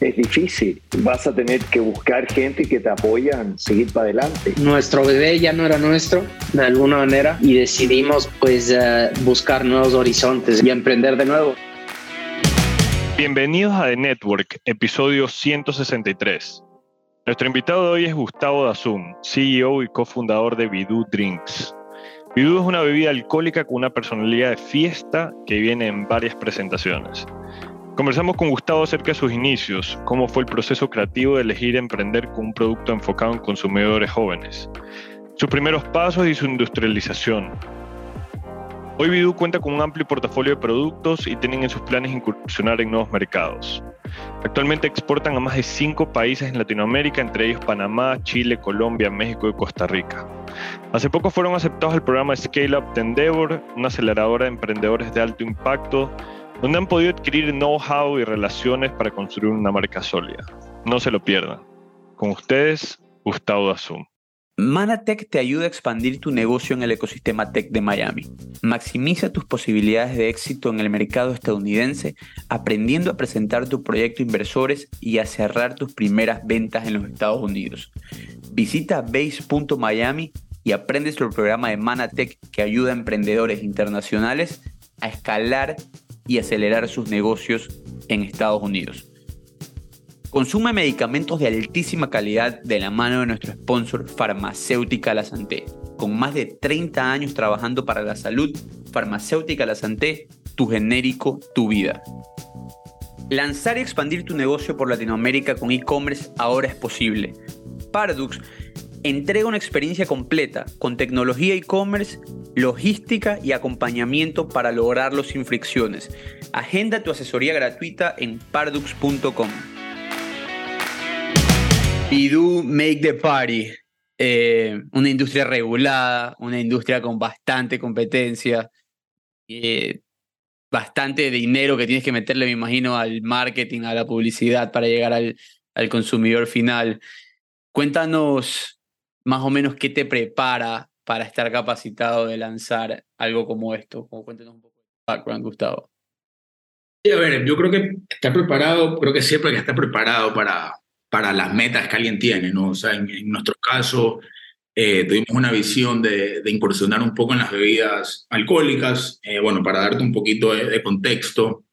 es difícil. Vas a tener que buscar gente que te apoyan, seguir para adelante. Nuestro bebé ya no era nuestro, de alguna manera, y decidimos pues eh, buscar nuevos horizontes y emprender de nuevo. Bienvenidos a The Network, episodio 163. Nuestro invitado de hoy es Gustavo Dazum, CEO y cofundador de Bidú Drinks. Bidú es una bebida alcohólica con una personalidad de fiesta que viene en varias presentaciones. Conversamos con Gustavo acerca de sus inicios, cómo fue el proceso creativo de elegir emprender con un producto enfocado en consumidores jóvenes, sus primeros pasos y su industrialización. Hoy Bidú cuenta con un amplio portafolio de productos y tienen en sus planes incursionar en nuevos mercados. Actualmente exportan a más de cinco países en Latinoamérica, entre ellos Panamá, Chile, Colombia, México y Costa Rica. Hace poco fueron aceptados al programa Scale Up de Endeavor, una aceleradora de emprendedores de alto impacto donde han podido adquirir know-how y relaciones para construir una marca sólida. No se lo pierdan. Con ustedes, Gustavo Dazum. Manatech te ayuda a expandir tu negocio en el ecosistema tech de Miami. Maximiza tus posibilidades de éxito en el mercado estadounidense aprendiendo a presentar tu proyecto a inversores y a cerrar tus primeras ventas en los Estados Unidos. Visita base.miami y aprende sobre el programa de Manatech que ayuda a emprendedores internacionales a escalar y acelerar sus negocios en Estados Unidos. Consume medicamentos de altísima calidad de la mano de nuestro sponsor Farmacéutica La Santé. Con más de 30 años trabajando para la salud, Farmacéutica La Santé, tu genérico, tu vida. Lanzar y expandir tu negocio por Latinoamérica con e-commerce ahora es posible. Pardux entrega una experiencia completa con tecnología e-commerce, logística y acompañamiento para lograrlo sin fricciones. Agenda tu asesoría gratuita en pardux.com. do Make the Party. Eh, una industria regulada, una industria con bastante competencia, eh, bastante dinero que tienes que meterle, me imagino, al marketing, a la publicidad para llegar al, al consumidor final. Cuéntanos más o menos qué te prepara para estar capacitado de lanzar algo como esto? Como cuéntenos un poco de background, Gustavo. Sí, a ver, yo creo que está preparado, creo que siempre hay que estar preparado para, para las metas que alguien tiene, ¿no? O sea, en, nuestro caso, eh, tuvimos una visión de, incursionar un poco en las bebidas alcohólicas. Eh, bueno, para darte un poquito de, contexto,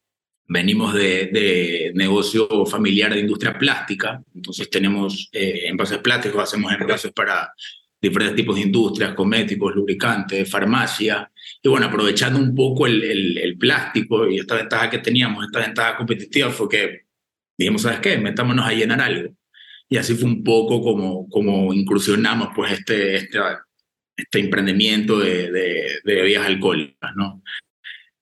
venimos de, de, negocio familiar de industria plástica, entonces tenemos eh, envases plásticos, hacemos envases para diferentes tipos de industrias, cosméticos, lubricantes, farmacia, y bueno, aprovechando un poco el, el, plástico y esta ventaja que teníamos, esta ventaja competitiva fue que dijimos, ¿sabes qué? Metámonos a llenar algo. Y así fue un poco como, como incursionamos pues este, este, este emprendimiento de, de, de bebidas alcohólicas, ¿no?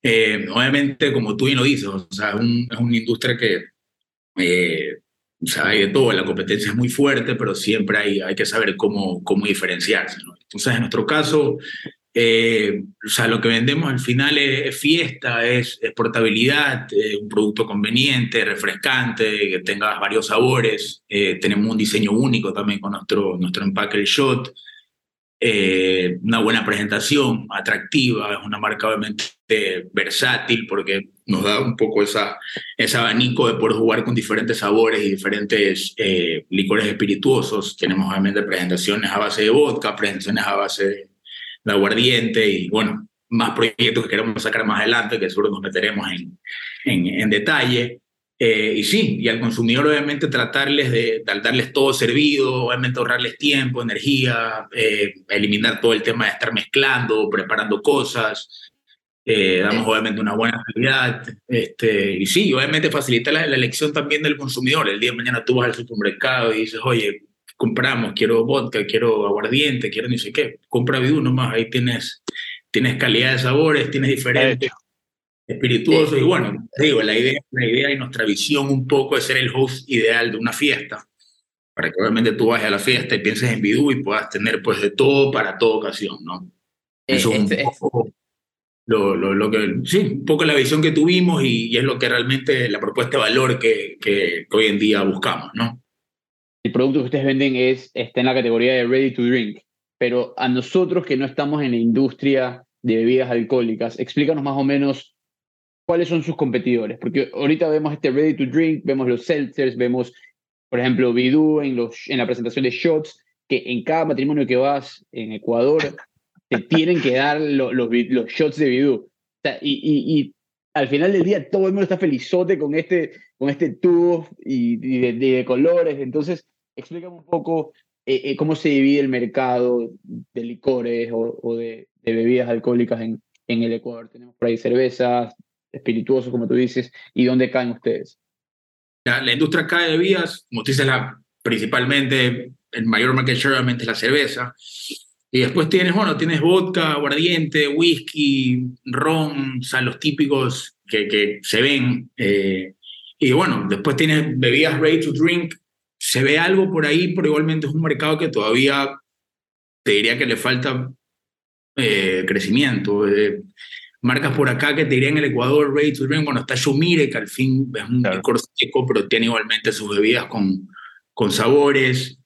Eh, obviamente, como tú bien lo dices, o sea, es, un, es una industria que, eh, o sea, hay de todo, la competencia es muy fuerte, pero siempre hay, hay que saber cómo, cómo diferenciarse. ¿no? Entonces, en nuestro caso, eh, o sea, lo que vendemos al final es, fiesta, es, portabilidad, un producto conveniente, refrescante, que tenga varios sabores. tenemos un diseño único también con nuestro, nuestro empaque, el shot. Eh, una buena presentación, atractiva, es una marca obviamente versátil porque nos da un poco esa, ese abanico de poder jugar con diferentes sabores y diferentes eh, licores espirituosos. Tenemos obviamente presentaciones a base de vodka, presentaciones a base de aguardiente y bueno, más proyectos que queremos sacar más adelante que seguro nos meteremos en, en, en detalle. Eh, y sí, y al consumidor obviamente tratarles de, darles todo servido, obviamente ahorrarles tiempo, energía, eh, eliminar todo el tema de estar mezclando, preparando cosas, eh, damos obviamente una buena calidad, este, y sí, obviamente facilita la, elección también del consumidor. El día de mañana tú vas al supermercado y dices, oye, compramos, quiero vodka, quiero aguardiente, quiero ni sé qué, compra Bidú nomás, ahí tienes, tienes calidad de sabores, tienes diferentes espirituoso. Y bueno, digo, la idea, la idea y nuestra visión un poco es ser el host ideal de una fiesta, para que obviamente tú vayas a la fiesta y pienses en Bidú y puedas tener pues de todo para toda ocasión, ¿no? Eso es un Este- poco lo, lo, lo que, sí, un poco la visión que tuvimos y, y es lo que realmente la propuesta de valor que, que, que hoy en día buscamos, ¿no? el producto que ustedes venden es, está en la categoría de ready to drink, pero a nosotros que no estamos en la industria de bebidas alcohólicas, explícanos más o menos cuáles son sus competidores, porque ahorita vemos este ready to drink, vemos los seltzers, vemos, por ejemplo, Bidú en, los, en la presentación de shots, que en cada matrimonio que vas en Ecuador te tienen que dar lo- los, vi- los shots de Bidú. O sea, y, y, y al final del día todo el mundo está felizote con este, con este tubo y, y de, de- de colores. Entonces, explícame un poco eh, eh, cómo se divide el mercado de licores o, o de, de bebidas alcohólicas en, en el Ecuador. Tenemos por ahí cervezas, espirituosos, como tú dices, y dónde caen ustedes. La, industria acá de bebidas, como tú dices, la, principalmente el mayor market share obviamente es la cerveza. Y después tienes, bueno, tienes vodka, aguardiente, whisky, ron, o los típicos que, que se ven. eh, y bueno, después tienes bebidas ready to drink. Se ve algo por ahí, pero igualmente es un mercado que todavía te diría que le falta eh, crecimiento. eh, marcas por acá que te dirían en el Ecuador, drink, bueno, está Yomire, que al fin es un Claro. licor seco, pero tiene igualmente sus bebidas con, con sabores.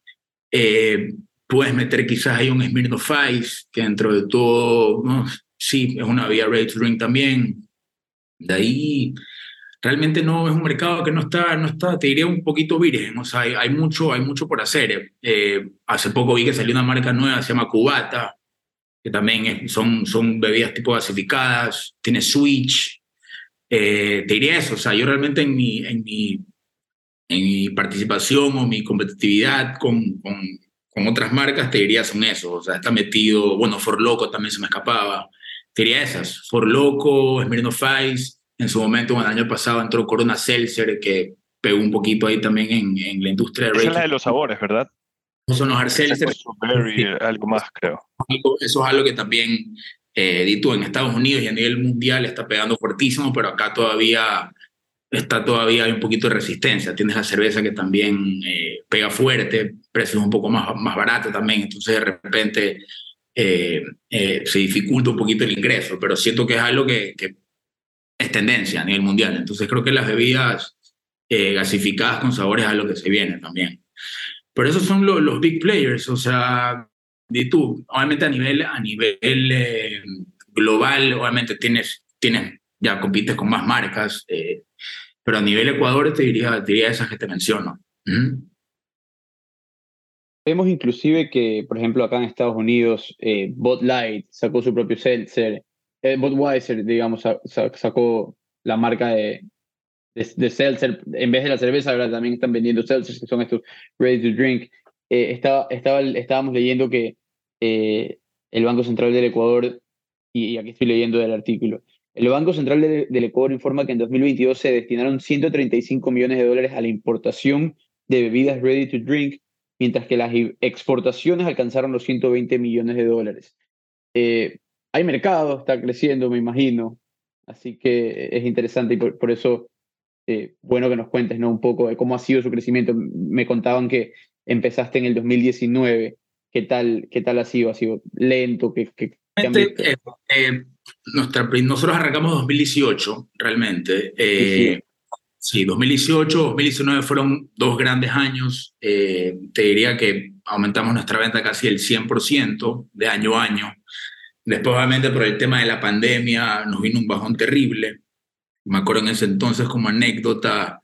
Eh, puedes meter quizás ahí un Smirnoff Ice, que dentro de todo, ¿no? sí, es una bebida ready to drink también. De ahí, realmente no es un mercado que no está, no está te diría, un poquito virgen. O sea, hay, hay mucho, hay mucho por hacer. Eh, hace poco vi que salió una marca nueva, se llama Cubata, que también son, son bebidas tipo gasificadas, tiene Switch. Eh, te diría eso, o sea, yo realmente en mi, en mi, en mi participación o mi competitividad con, con, con otras marcas, te diría son eso, o sea, está metido, bueno, For Loco también se me escapaba, te diría esas, For Loco, Smirnoff Ice, en su momento, bueno, el año pasado entró Corona Seltzer, que pegó un poquito ahí también en, en la industria de Esa es la de los sabores, ¿verdad? Son los Berry, algo más, creo. eso es algo que también, eh, di tú, en Estados Unidos y a nivel mundial está pegando fuertísimo, pero acá todavía está todavía hay un poquito de resistencia. Tienes la cerveza que también eh, pega fuerte, precios un poco más, más baratos también, entonces de repente eh, eh, se dificulta un poquito el ingreso, pero siento que es algo que, que es tendencia a nivel mundial. Entonces creo que las bebidas eh, gasificadas con sabores es algo que se viene también. Pero esos son lo- los big players, o sea, di tú, obviamente a nivel, a nivel eh, global, obviamente tienes, tienes, ya compites con más marcas, eh, pero a nivel Ecuador te diría, diría esas que te menciono. Vemos inclusive que, por ejemplo, acá en Estados Unidos, eh, Bud sacó su propio seltzer, eh, Budweiser, digamos, sa- sa- sacó la marca de, de, de seltzer, en vez de la cerveza, ahora también están vendiendo seltzers, que son estos ready to drink. Eh, estaba, estaba, estábamos leyendo que eh, el Banco Central del Ecuador, y, y aquí estoy leyendo del artículo, el Banco Central de- del Ecuador informa que en 2022 se destinaron 135 millones de dólares a la importación de bebidas ready to drink mientras que las exportaciones alcanzaron los 120 millones de dólares. Eh, hay mercado, está creciendo, me imagino, así que es interesante y por, por eso, eh, bueno que nos cuentes ¿no? un poco de cómo ha sido su crecimiento. Me contaban que empezaste en el 2019, ¿qué tal, qué tal ha sido? ¿Ha sido lento? ¿Qué, qué- qué? Eh, nuestra, nosotros arrancamos 2018, realmente. Eh, sí, 2018, 2019 fueron dos grandes años. Eh, te diría que aumentamos nuestra venta casi el 100% de año a año. Después, obviamente, por el tema de la pandemia, nos vino un bajón terrible. Me acuerdo en ese entonces, como anécdota,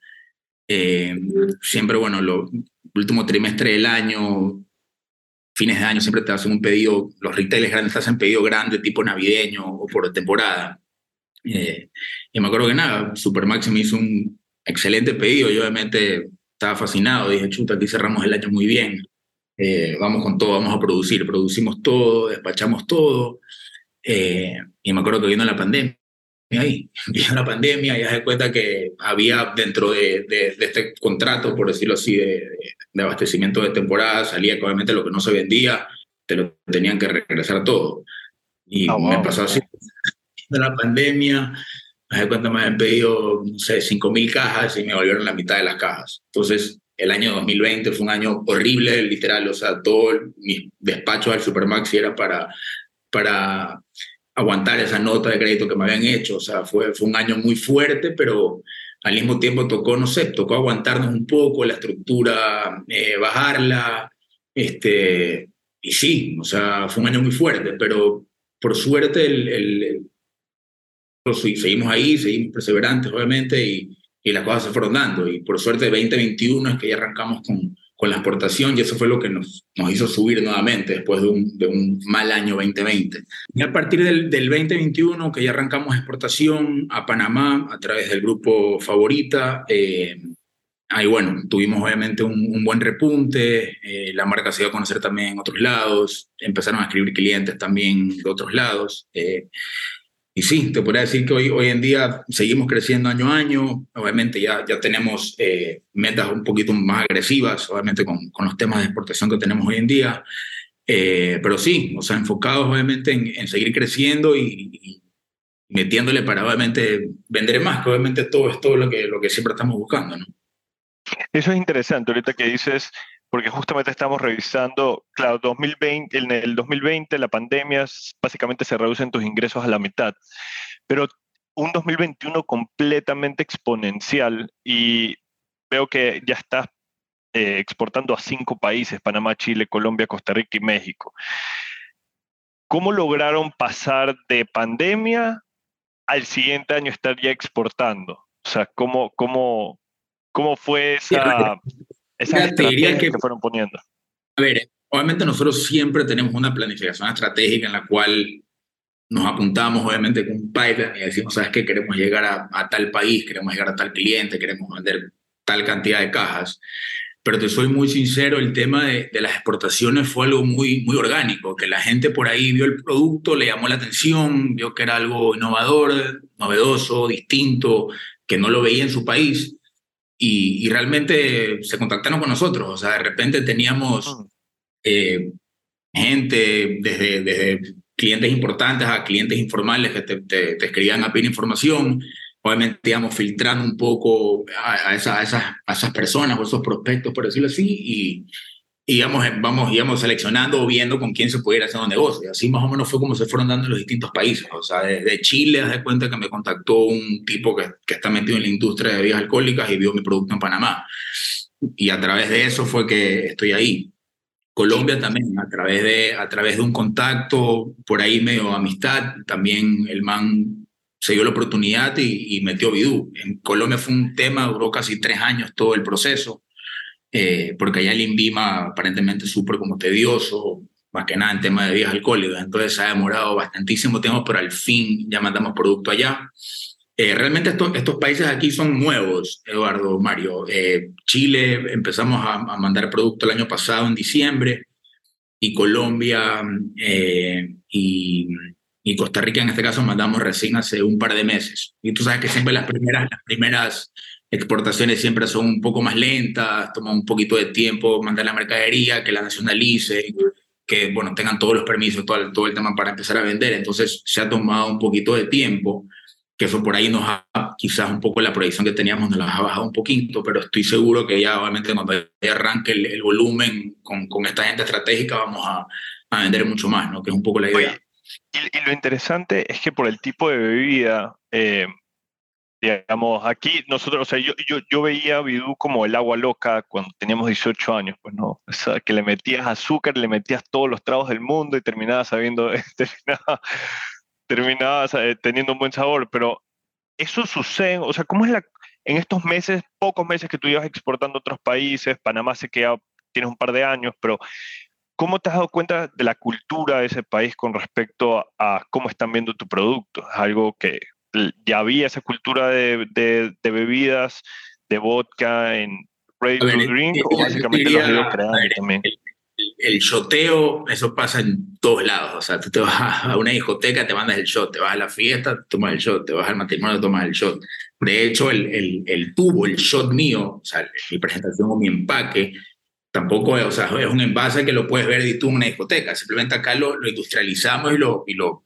eh, siempre, bueno, lo último trimestre del año, fines de año, siempre te hacen un pedido, los retailers grandes te hacen pedido grande, tipo navideño o por temporada. Eh, y me acuerdo que nada, Supermax me hizo un excelente pedido. Yo obviamente estaba fascinado. Dije, chuta, aquí cerramos el año muy bien. Eh, vamos con todo, vamos a producir. Producimos todo, despachamos todo. Eh, y me acuerdo que vino la pandemia. Ahí vino la pandemia y ya se cuenta que había dentro de, de, de este contrato, por decirlo así, de, de, abastecimiento de temporada, salía que obviamente lo que no se vendía, te lo tenían que regresar todo. Y Oh, me wow. pasó así. De la pandemia, me di cuenta me habían pedido, no sé, 5.000 cajas y me volvieron la mitad de las cajas. Entonces, el año 2020 fue un año horrible, literal. O sea, todo mi despacho al Supermaxi era para, para aguantar esa nota de crédito que me habían hecho. O sea, fue, fue un año muy fuerte, pero al mismo tiempo tocó, no sé, tocó aguantarnos un poco, la estructura, eh, bajarla, este, y sí, o sea, fue un año muy fuerte, pero por suerte el, el, seguimos ahí, seguimos perseverantes, obviamente, y, y las cosas se fueron dando. Y por suerte 2021 es que ya arrancamos con, con la exportación y eso fue lo que nos, nos hizo subir nuevamente después de un, de un mal año 2020. Y a partir del, del 2021, que ya arrancamos exportación a Panamá a través del grupo Favorita, eh, ahí bueno, tuvimos obviamente un, un buen repunte, eh, la marca se dio a conocer también en otros lados, empezaron a escribir clientes también de otros lados. Eh, y sí, te podría decir que hoy, hoy en día seguimos creciendo año a año. Obviamente ya, ya tenemos eh, metas un poquito más agresivas, obviamente con, con, los temas de exportación que tenemos hoy en día. Eh, pero sí, o sea, enfocados obviamente en, en seguir creciendo y, y, metiéndole para obviamente vender más, que obviamente todo es todo lo que, lo que siempre estamos buscando. ¿no? Eso es interesante, ahorita que dices porque justamente estamos revisando, claro, 2020, en el 2020 la pandemia básicamente se reducen tus ingresos a la mitad, pero un 2021 completamente exponencial y veo que ya estás eh, exportando a cinco países, Panamá, Chile, Colombia, Costa Rica y México. ¿Cómo lograron pasar de pandemia al siguiente año estar ya exportando? O sea, ¿cómo, cómo, cómo fue esa, esas estrategias que, que fueron poniendo? A ver, obviamente nosotros siempre tenemos una planificación estratégica en la cual nos apuntamos obviamente con un pipeline y decimos, ¿sabes qué? Queremos llegar a, a, tal país, queremos llegar a tal cliente, queremos vender tal cantidad de cajas. Pero te soy muy sincero, el tema de, de, las exportaciones fue algo muy, muy orgánico, que la gente por ahí vio el producto, le llamó la atención, vio que era algo innovador, novedoso, distinto, que no lo veía en su país y, y, realmente se contactaron con nosotros. O sea, de repente teníamos eh, gente desde, desde, clientes importantes a clientes informales que te, te, te escribían a pedir información. Obviamente íbamos filtrando un poco a, a, esa, a, esas, a esas personas o esos prospectos, por decirlo así, y, íbamos, vamos, íbamos seleccionando o viendo con quién se pudiera hacer un negocio. Así más o menos fue como se fueron dando en los distintos países. O sea, desde de Chile, haz de cuenta que me contactó un tipo que, que está metido en la industria de bebidas alcohólicas y vio mi producto en Panamá. Y a través de eso fue que estoy ahí. Colombia también, a través de, a través de un contacto, por ahí medio amistad, también el man se dio la oportunidad y, y metió Bidú. En Colombia fue un tema, duró casi tres años todo el proceso eh, porque allá el INVIMA aparentemente súper como tedioso, más que nada en tema de bebidas alcohólicas, entonces se ha demorado bastantísimo tiempo, pero al fin ya mandamos producto allá. Eh, realmente estos, estos países aquí son nuevos, Eduardo, Mario. Eh, Chile empezamos a, a, mandar producto el año pasado, en diciembre, y Colombia eh, y, y, Costa Rica en este caso mandamos recién hace un par de meses. Y tú sabes que siempre las primeras, las primeras exportaciones siempre son un poco más lentas, toma un poquito de tiempo mandar la mercadería, que la nacionalice, que bueno, tengan todos los permisos, todo el, todo el tema para empezar a vender. Entonces se ha tomado un poquito de tiempo, que eso por ahí nos ha, quizás un poco la proyección que teníamos nos la ha bajado un poquito, pero estoy seguro que ya obviamente cuando arranque el, el volumen con, con, esta gente estratégica vamos a, a, vender mucho más, ¿no? que es un poco la idea. Oye, y, y, lo interesante es que por el tipo de bebida, eh, digamos, aquí nosotros, o sea, yo, yo, yo veía Bidú como el agua loca cuando teníamos 18 años, pues no, o sea, que le metías azúcar, le metías todos los tragos del mundo y terminabas sabiendo, terminaba, terminabas eh, teniendo un buen sabor, pero eso sucede, o sea, ¿cómo es la, en estos meses, pocos meses que tú llevas exportando a otros países, Panamá sé que ya tienes un par de años, pero ¿cómo te has dado cuenta de la cultura de ese país con respecto a, a cómo están viendo tu producto? Es algo que, ya había esa cultura de, de, de bebidas, de vodka en ready to drink, o básicamente diría, lo creando ver, también. El, el, shoteo, eso pasa en todos lados. O sea, tú te vas a una discoteca, te mandas el shot, te vas a la fiesta, tomas el shot, te vas al matrimonio, tomas el shot. De hecho, el, el, el tubo, el shot mío, o sea, mi presentación o mi empaque, tampoco es, o sea, es un envase que lo puedes ver y tú en una discoteca. Simplemente acá lo, lo industrializamos y lo, y lo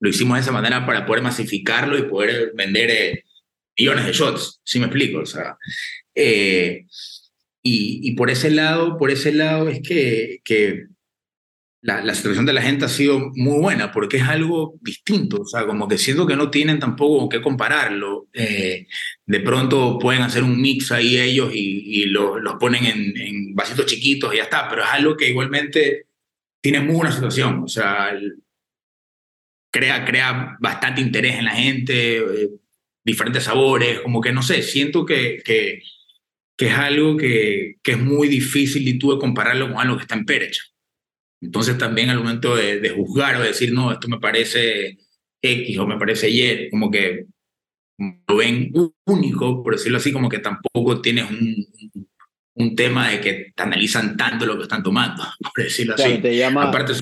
lo hicimos de esa manera para poder masificarlo y poder vender eh, millones de shots, si ¿sí me explico? O sea, eh, y, y, por ese lado, por ese lado es que, que la, la, situación de la gente ha sido muy buena porque es algo distinto, o sea, como que siento que no tienen tampoco que compararlo. Eh, de pronto pueden hacer un mix ahí ellos y, y los lo ponen en, en, vasitos chiquitos y ya está, pero es algo que igualmente tiene muy buena situación, o sea, crea, crea bastante interés en la gente, eh, diferentes sabores, como que no sé, siento que, que, que es algo que, que, es muy difícil y tú de compararlo con algo que está en Perecha. Entonces también al momento de, de, juzgar o decir, no, esto me parece X o me parece Y, como que lo ven único, por decirlo así, como que tampoco tienes un, un tema de que te analizan tanto lo que están tomando, por decirlo claro, así. Te llama... Aparte,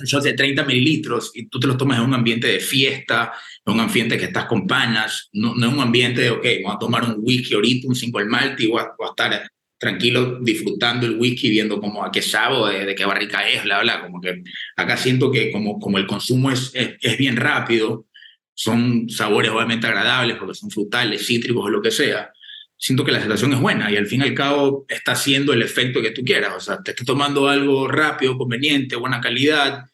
un shot de 30 mililitros y tú te los tomas en un ambiente de fiesta, en un ambiente que estás con panas, no, no en un ambiente de, ok, vamos a tomar un whisky ahorita, un single malt y voy a, voy a estar tranquilo disfrutando el whisky, viendo como a qué sabo, de, de, qué barrica es, bla, bla, como que acá siento que como, como el consumo es, es, es bien rápido, son sabores obviamente agradables porque son frutales, cítricos o lo que sea, siento que la situación es buena y al fin y al cabo está haciendo el efecto que tú quieras. O sea, te estás tomando algo rápido, conveniente, buena calidad,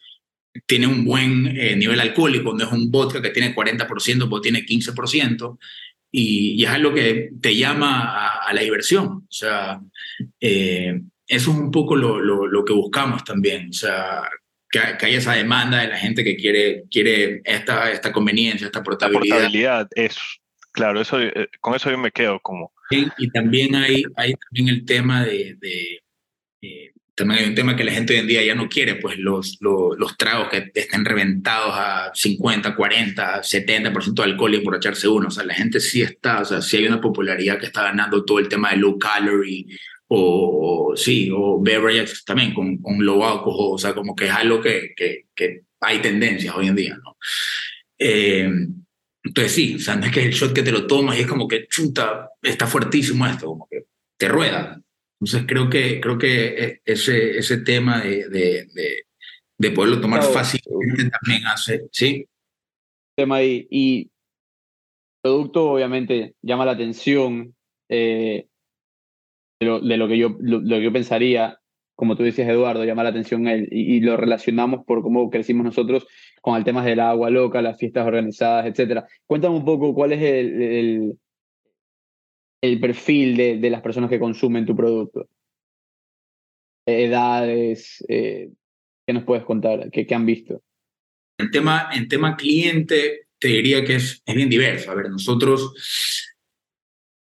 tiene un buen eh, nivel alcohólico, no es un vodka que tiene 40%, pues tiene 15%, y, y, es algo que te llama a, a la diversión. O sea, eh, eso es un poco lo, lo, lo, que buscamos también. O sea, que, que haya esa demanda de la gente que quiere, quiere esta, esta conveniencia, esta portabilidad. La portabilidad, es, claro, eso, eh, con eso yo me quedo como y, también hay, hay también el tema de, de eh, también hay un tema que la gente hoy en día ya no quiere, pues los, los, los tragos que estén reventados a 50, 40, 70% de alcohol y emborracharse uno. O sea, la gente sí está, o sea, sí hay una popularidad que está ganando todo el tema de low calorie o sí, o beverages también con, con low alcohol. O sea, como que es algo que, que, que hay tendencias hoy en día, ¿no? Eh, entonces sí, o sea, no es que el shot que te lo tomas y es como que chuta, está fuertísimo esto, como que te rueda. Entonces creo que, creo que ese, ese tema de, de, de, de poderlo tomar claro. fácilmente también hace, ¿sí? Tema ahí. Y el producto obviamente llama la atención eh, de, lo, de lo, que yo, lo, lo, que yo pensaría, como tú decías Eduardo, llama la atención él y, y, lo relacionamos por cómo crecimos nosotros con el tema del agua loca, las fiestas organizadas, etc. Cuéntame un poco cuál es el, el, perfil de, de, las personas que consumen tu producto. Edades, eh, ¿qué nos puedes contar? ¿Qué, qué han visto? En tema, en tema cliente, te diría que es, es bien diverso. A ver, nosotros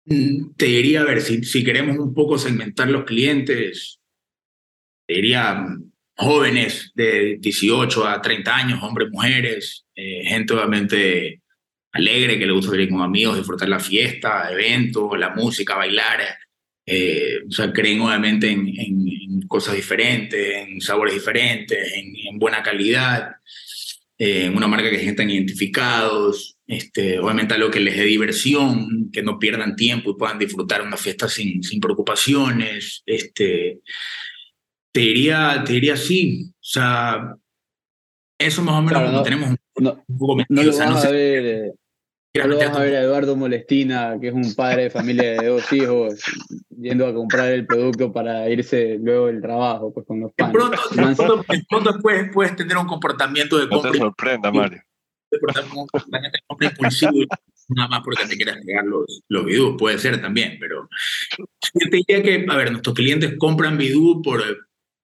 te diría, a ver, si, si queremos un poco segmentar los clientes, te diría jóvenes de 18 a 30 años, hombres, mujeres, eh, gente obviamente alegre, que le gusta salir con amigos, disfrutar la fiesta, eventos, la música, bailar. Eh, o sea, creen obviamente en, en, en, cosas diferentes, en sabores diferentes, en, en buena calidad, eh, en una marca que se sientan identificados, este, obviamente algo que les dé diversión, que no pierdan tiempo y puedan disfrutar una fiesta sin, sin preocupaciones. Este, te diría, te diría sí. O sea, eso más o menos claro, no, tenemos un, no, un poco metido. No o sea, no sé, a ver, eh, no vas a ver a Eduardo Molestina, que es un padre de familia de dos hijos, yendo a comprar el producto para irse luego del trabajo pues, con los panes. De pronto, de pronto, de pronto puedes, puedes, tener un comportamiento de compra. No te sorprenda, Mario. Un comportamiento impulsivo nada más porque te quieras pegar los, los bidú, puede ser también, pero yo te diría que, a ver, nuestros clientes compran bidú por,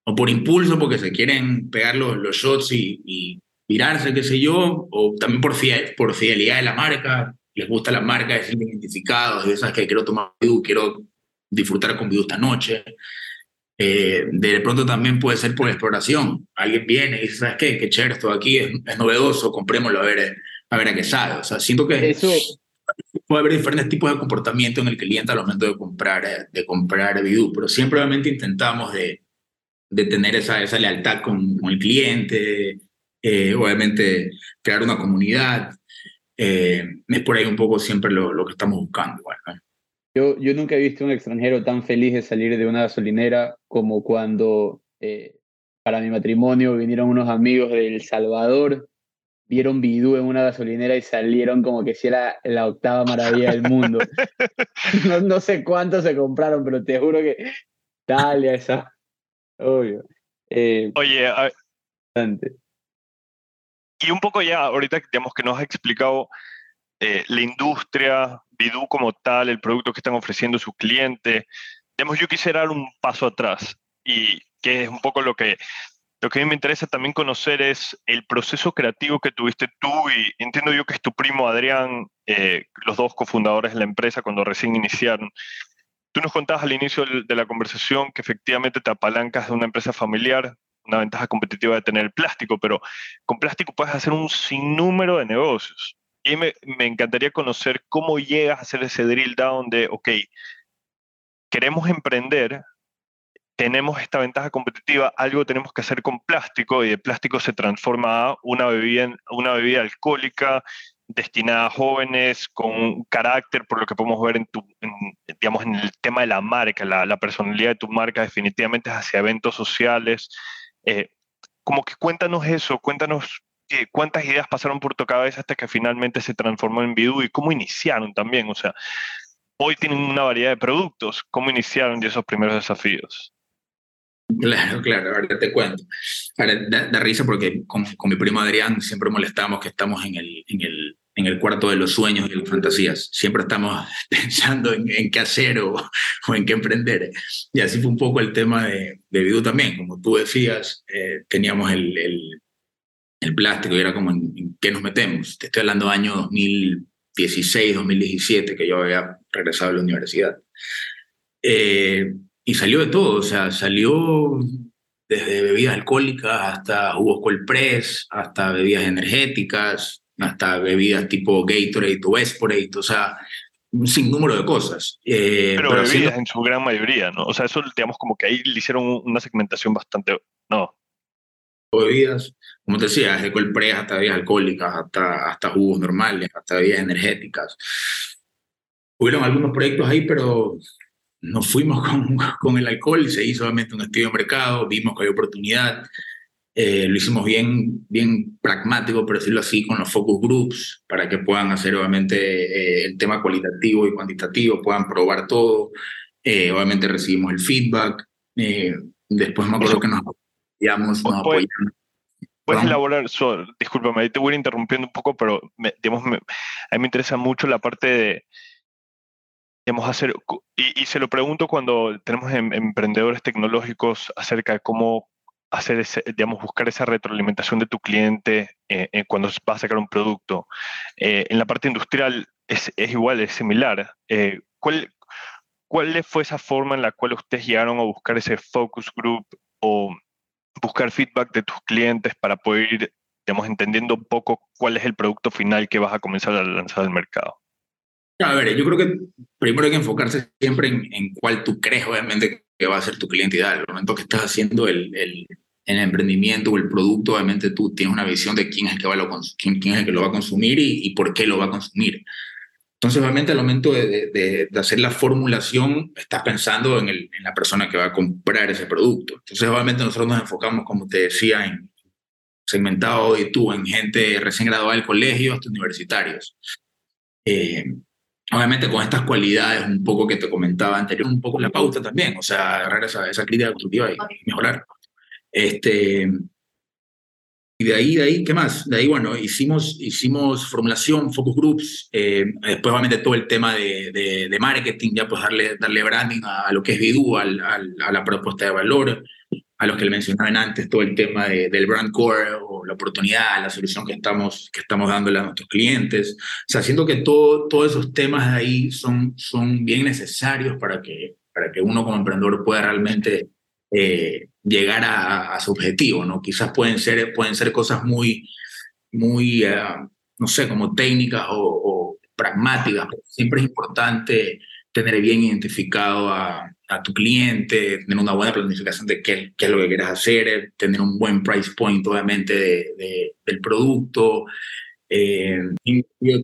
o por impulso porque se quieren pegar los, los shots y, y virarse, qué sé yo, o también por, fiel, por fidelidad de la marca, les gusta la marca, de ser identificados, y esas que quiero tomar Bidú, quiero disfrutar con Bidú esta noche. Eh, de pronto también puede ser por exploración. Alguien viene y dice, ¿sabes qué? Qué chévere esto aquí, es, es, novedoso, comprémoslo a ver, a ver a qué sabe. O sea, siento que Eso... puede haber diferentes tipos de comportamiento en el cliente al momento de comprar, de comprar Bidú, pero siempre obviamente intentamos de, de tener esa, esa lealtad con, con el cliente, eh, obviamente crear una comunidad. Eh, es por ahí un poco siempre lo, lo que estamos buscando. Yo, yo nunca he visto un extranjero tan feliz de salir de una gasolinera como cuando eh, para mi matrimonio vinieron unos amigos de El Salvador, vieron Bidú en una gasolinera y salieron como que si era la octava maravilla del mundo. no, no sé cuántos se compraron, pero te juro que dale a esa. Obvio. Eh, Oye, a, Y un poco ya, ahorita digamos que nos has explicado eh, la industria, Bidú como tal, el producto que están ofreciendo sus clientes. Digamos, yo quisiera dar un paso atrás y que es un poco lo que, lo que a mí me interesa también conocer es el proceso creativo que tuviste tú y entiendo yo que es tu primo Adrián, eh, los dos cofundadores de la empresa cuando recién iniciaron. Tú nos contabas al inicio de la conversación que efectivamente te apalancas de una empresa familiar, una ventaja competitiva de tener el plástico, pero con plástico puedes hacer un sinnúmero de negocios. Y me, encantaría conocer cómo llegas a hacer ese drill down de, ok, queremos emprender, tenemos esta ventaja competitiva, algo tenemos que hacer con plástico y el plástico se transforma a una bebida, una bebida alcohólica destinada a jóvenes con carácter, por lo que podemos ver en, tu, digamos, en el tema de la marca, la, personalidad de tu marca definitivamente es hacia eventos sociales. Eh, como que cuéntanos eso, cuéntanos cuántas ideas pasaron por tu cabeza hasta que finalmente se transformó en Bidú y cómo iniciaron también. O sea, hoy tienen una variedad de productos, ¿cómo iniciaron esos primeros desafíos? Claro, claro, ahora te cuento. Ahora, da, risa porque con, mi primo Adrián siempre molestamos que estamos en el, en, el, en el cuarto de los sueños y las fantasías. Siempre estamos pensando en, en qué hacer o, en qué emprender. Y así fue un poco el tema de, de también. Como tú decías, eh, teníamos el, el, el, plástico y era como en, qué nos metemos. Te estoy hablando de año 2016, 2017, que yo había regresado a la universidad. Eh, y salió de todo, o sea, salió desde bebidas alcohólicas hasta jugos cold press, hasta bebidas energéticas, hasta bebidas tipo Gatorade o Esporate, o sea, un sinnúmero de cosas. Eh, pero, bebidas en su gran mayoría, ¿no? O sea, eso, digamos, como que ahí le hicieron una segmentación bastante, ¿no? Bebidas, como te decía, desde cold press hasta bebidas alcohólicas, hasta, hasta jugos normales, hasta bebidas energéticas. Hubieron algunos proyectos ahí, pero nos fuimos con, con, el alcohol, se hizo obviamente un estudio de mercado, vimos que había oportunidad, eh, lo hicimos bien, bien pragmático, por decirlo así, con los focus groups, para que puedan hacer obviamente eh, el tema cualitativo y cuantitativo, puedan probar todo. Eh, obviamente recibimos el feedback. después me acuerdo que nos apoyamos, nos apoyamos. Puedes elaborar, so, discúlpame, te voy a ir interrumpiendo un poco, pero me, digamos, me, a mí me interesa mucho la parte de, y, se lo pregunto cuando tenemos em, emprendedores tecnológicos acerca de cómo hacer ese, digamos, buscar esa retroalimentación de tu cliente eh, eh, cuando va a sacar un producto. Eh, en la parte industrial es, es igual, es similar. ¿cuál, ¿Cuál fue esa forma en la cual ustedes llegaron a buscar ese focus group o buscar feedback de tus clientes para poder ir, entendiendo un poco cuál es el producto final que vas a comenzar a lanzar al mercado? A ver, yo creo que primero hay que enfocarse siempre en, en cuál tú crees, obviamente, que va a ser tu cliente ideal. el momento que estás haciendo el, el, el, emprendimiento o el producto, obviamente tú tienes una visión de quién es el que, va lo, quién, quién es el que lo va a consumir y, y, por qué lo va a consumir. Entonces, obviamente, al momento de, de, de hacer la formulación, estás pensando en, el, en, la persona que va a comprar ese producto. Entonces, obviamente, nosotros nos enfocamos, como te decía, en segmentado hoy tú, en gente recién graduada del colegio hasta universitarios. Eh, obviamente con estas cualidades un poco que te comentaba anterior, un poco la pauta también, o sea, agarrar esa, esa crítica constructiva y, mejorar. Este, y de ahí, de ahí, ¿qué más? De ahí, bueno, hicimos, hicimos formulación, focus groups, eh, después obviamente todo el tema de, de, de, marketing, ya pues darle, darle branding a, a lo que es Bidu, al, al, a la propuesta de valor, a los que le mencionaban antes, todo el tema de, del brand core o la oportunidad, la solución que estamos, que estamos dándole a nuestros clientes. O sea, siento que todo, todos esos temas de ahí son, son bien necesarios para que, para que uno como emprendedor pueda realmente eh, llegar a, a, su objetivo, ¿no? Quizás pueden ser, pueden ser cosas muy, muy, uh, no sé, como técnicas o, o pragmáticas, pero siempre es importante tener bien identificado a, a, tu cliente, tener una buena planificación de qué, qué, es lo que quieres hacer, tener un buen price point, obviamente, de, de, del producto. Eh,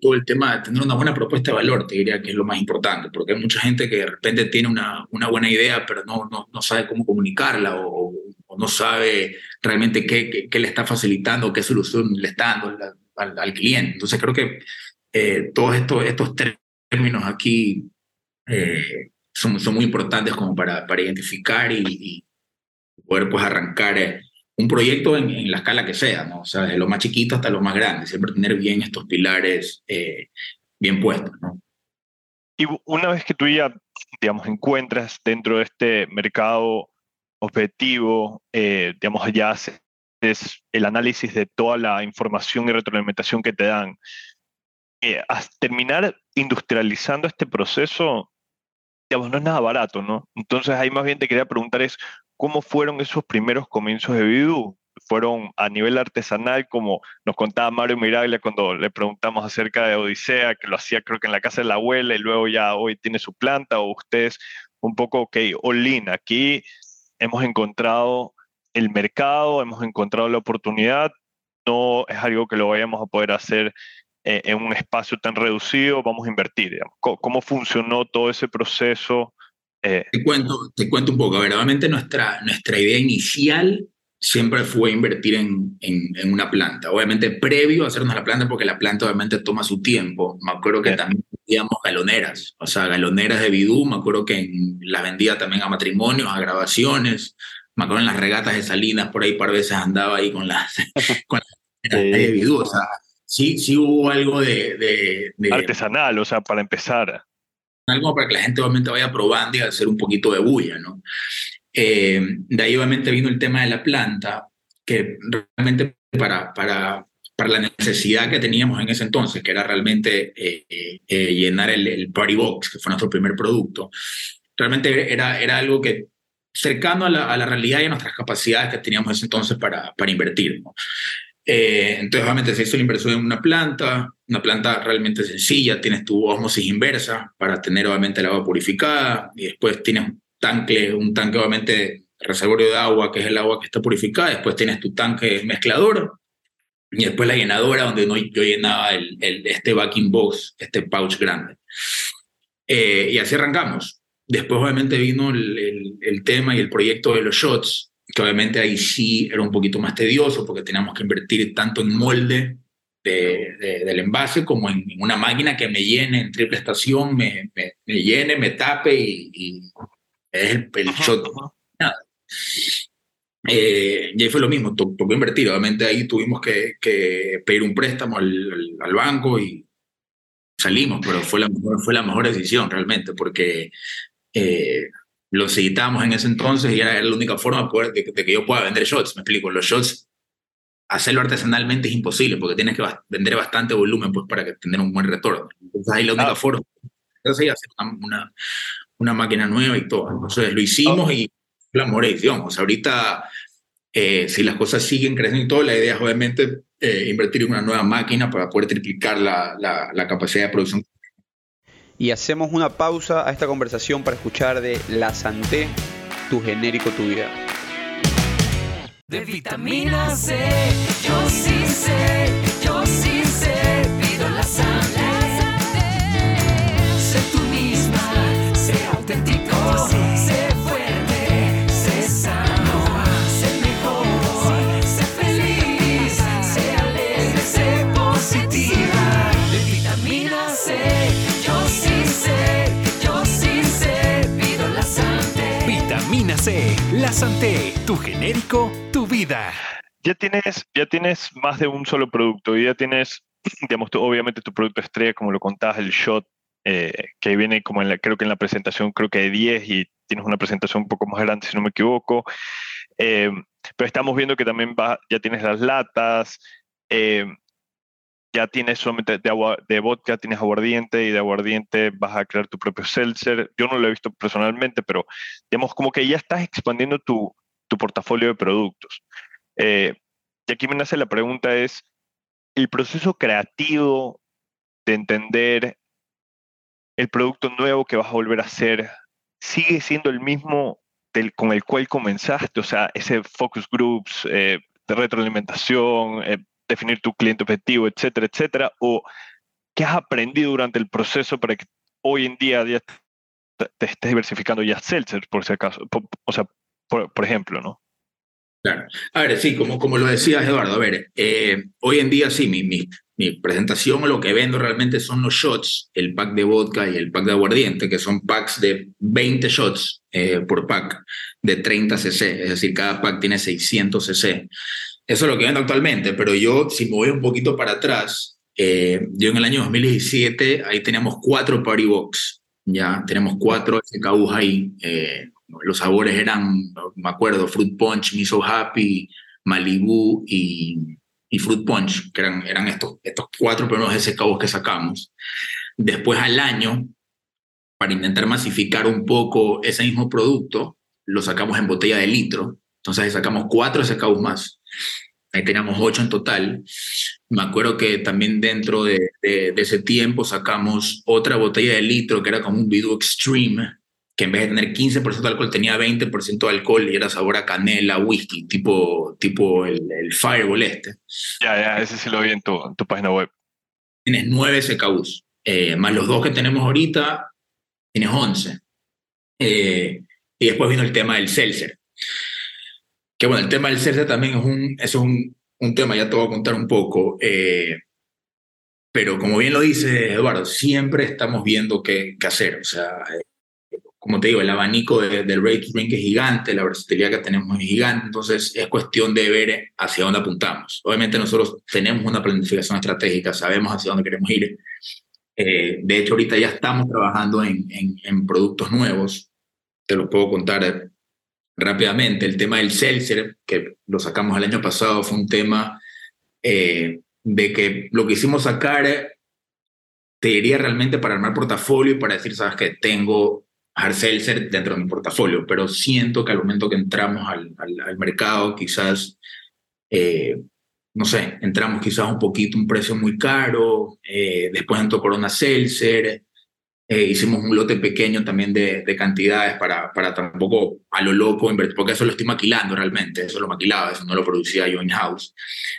todo el tema de tener una buena propuesta de valor, te diría que es lo más importante, porque hay mucha gente que de repente tiene una, una buena idea, pero no, no, no sabe cómo comunicarla o, o no sabe realmente qué, qué, qué, le está facilitando, qué solución le está dando al, al, al cliente. Entonces creo que eh, todos estos, estos términos aquí eh, son, son muy importantes como para, para identificar y, y, poder pues arrancar eh, un proyecto en, la escala que sea, ¿no? O sea, desde lo más chiquito hasta lo más grande, siempre tener bien estos pilares eh, bien puestos, ¿no? Y una vez que tú ya, digamos, encuentras dentro de este mercado objetivo, eh, digamos, ya haces el análisis de toda la información y retroalimentación que te dan, eh, terminar industrializando este proceso, digamos, no es nada barato, ¿no? Entonces ahí más bien te quería preguntar es, ¿cómo fueron esos primeros comienzos de Bidú? fueron a nivel artesanal, como nos contaba Mario Miraglia cuando le preguntamos acerca de Odisea, que lo hacía creo que en la casa de la abuela y luego ya hoy tiene su planta, o ustedes un poco, ok, Olin, aquí hemos encontrado el mercado, hemos encontrado la oportunidad, no es algo que lo vayamos a poder hacer en un espacio tan reducido, vamos a invertir. ¿Cómo, funcionó todo ese proceso? Eh, te, cuento, te cuento un poco. A ver, obviamente nuestra, nuestra idea inicial siempre fue invertir en, en, una planta. Obviamente previo a hacernos la planta, porque la planta obviamente toma su tiempo. Me acuerdo que también vendíamos galoneras, o sea, galoneras de bidú. Me acuerdo que las vendía también a matrimonios, a grabaciones. Me acuerdo en las regatas de Salinas, por ahí par veces andaba ahí con las, con de bidú. O sea, sí, sí hubo algo de, de, Artesanal, o sea, para empezar. Algo para que la gente obviamente vaya probando y hacer un poquito de bulla, ¿no? Eh, de ahí obviamente vino el tema de la planta, que realmente para, para, para la necesidad que teníamos en ese entonces, que era realmente eh, eh, llenar el, el, Party Box, que fue nuestro primer producto, realmente era, era algo que cercano a la, a la realidad y a nuestras capacidades que teníamos en ese entonces para, para invertir. Entonces, obviamente, se hizo la inversión en una planta, una planta realmente sencilla, tienes tu osmosis inversa para tener obviamente el agua purificada y después tienes tanque, un tanque obviamente reservorio de agua, que es el agua que está purificada, después tienes tu tanque mezclador, y después la llenadora donde no, yo llenaba el, el, este backing box, este pouch grande. Eh, y así arrancamos. Después obviamente vino el, el, tema y el proyecto de los shots, que obviamente ahí sí era un poquito más tedioso porque teníamos que invertir tanto en molde de, del envase como en, una máquina que me llene en triple estación, me, me, llene, me tape y es el, el shot. Eh, y ahí fue lo mismo, tocó invertir. Obviamente ahí tuvimos que, que pedir un préstamo al, al, banco y salimos, pero fue la mejor, fue la mejor decisión realmente, porque eh, lo necesitábamos en ese entonces y era la única forma de, poder, de, que yo pueda vender shots. Me explico, los shots, hacerlo artesanalmente es imposible porque tienes que vender bastante volumen pues, para que tener un buen retorno. Entonces ahí la única forma. Entonces, hacer una, una máquina nueva y todo. Entonces lo hicimos y la. O sea, ahorita, eh, si las cosas siguen creciendo y todo, la idea es obviamente eh, invertir en una nueva máquina para poder triplicar la, la, la, capacidad de producción. Y hacemos una pausa a esta conversación para escuchar de La Santé, tu genérico, tu vida. De vitamina C, yo sí sé, yo sí sé, pido la Santé. Sé La Santé, tu genérico, tu vida. Ya tienes, ya tienes más de un solo producto ya tienes, digamos, obviamente tu producto estrella, como lo contabas, el shot eh, que viene como en la, creo que en la presentación, creo que de 10 y tienes una presentación un poco más grande, si no me equivoco. Eh, pero estamos viendo que también va, ya tienes las latas, eh, ya tienes solamente de, agua, de vodka, tienes aguardiente y de aguardiente vas a crear tu propio seltzer. Yo no lo he visto personalmente, pero digamos como que ya estás expandiendo tu, tu portafolio de productos. y aquí me nace la pregunta es, el proceso creativo de entender el producto nuevo que vas a volver a hacer sigue siendo el mismo del, con el cual comenzaste, o sea, ese focus groups, eh, de retroalimentación, eh, definir tu cliente objetivo, etcétera, etcétera, o qué has aprendido durante el proceso para que hoy en día te, estés diversificando ya seltzer, por si acaso, o sea, por, ejemplo, ¿no? Claro. A ver, sí, como, como lo decías, Eduardo, a ver, eh, hoy en día sí, mi, mi, mi presentación o lo que vendo realmente son los shots, el pack de vodka y el pack de aguardiente, que son packs de 20 shots eh, por pack de 30 cc, es decir, cada pack tiene 600 cc. Eso es lo que vendo actualmente, pero yo, si me voy un poquito para atrás, eh, yo en el año 2017, ahí teníamos cuatro Party Box, ya tenemos cuatro SKUs ahí. Eh, los sabores eran, me acuerdo, Fruit Punch, Me So Happy, Malibu y, y Fruit Punch, que eran, eran estos, estos cuatro primeros SKUs que sacamos. Después al año, para intentar masificar un poco ese mismo producto, lo sacamos en botella de litro. Entonces sacamos cuatro SKUs más. Ahí teníamos ocho en total. Me acuerdo que también dentro de, de, de ese tiempo sacamos otra botella de litro que era como un Vidu Extreme, que en vez de tener 15% de alcohol tenía 20% de alcohol y era sabor a canela, whisky, tipo, tipo el, el Fireball este. Ya, ya, ese sí lo vi en tu, en tu página web. Tienes nueve SKUs, eh, más los dos que tenemos ahorita, tienes 11. Eh, y después vino el tema del seltzer. Que bueno, el tema del seltzer también es un, es un, un tema, ya te voy a contar un poco. Eh, pero como bien lo dice Eduardo, siempre estamos viendo qué, qué hacer. O sea, eh, como te digo, el abanico de, del Ready to Drink es gigante, la versatilidad que tenemos es gigante, entonces es cuestión de ver hacia dónde apuntamos. Obviamente nosotros tenemos una planificación estratégica, sabemos hacia dónde queremos ir. Eh, de hecho, ahorita ya estamos trabajando en, en, en productos nuevos, te los puedo contar rápidamente. El tema del seltzer, que lo sacamos el año pasado, fue un tema eh, de que lo que hicimos sacar, te diría realmente para armar portafolio y para decir, sabes que tengo hard seltzer dentro de mi portafolio, pero siento que al momento que entramos al, al, al mercado, quizás, eh, no sé, entramos quizás un poquito, un precio muy caro, eh, después entró Corona Seltzer, eh, hicimos un lote pequeño también de, de, cantidades para, para tampoco a lo loco invertir, porque eso lo estoy maquilando realmente, eso lo maquilaba, eso no lo producía yo in-house.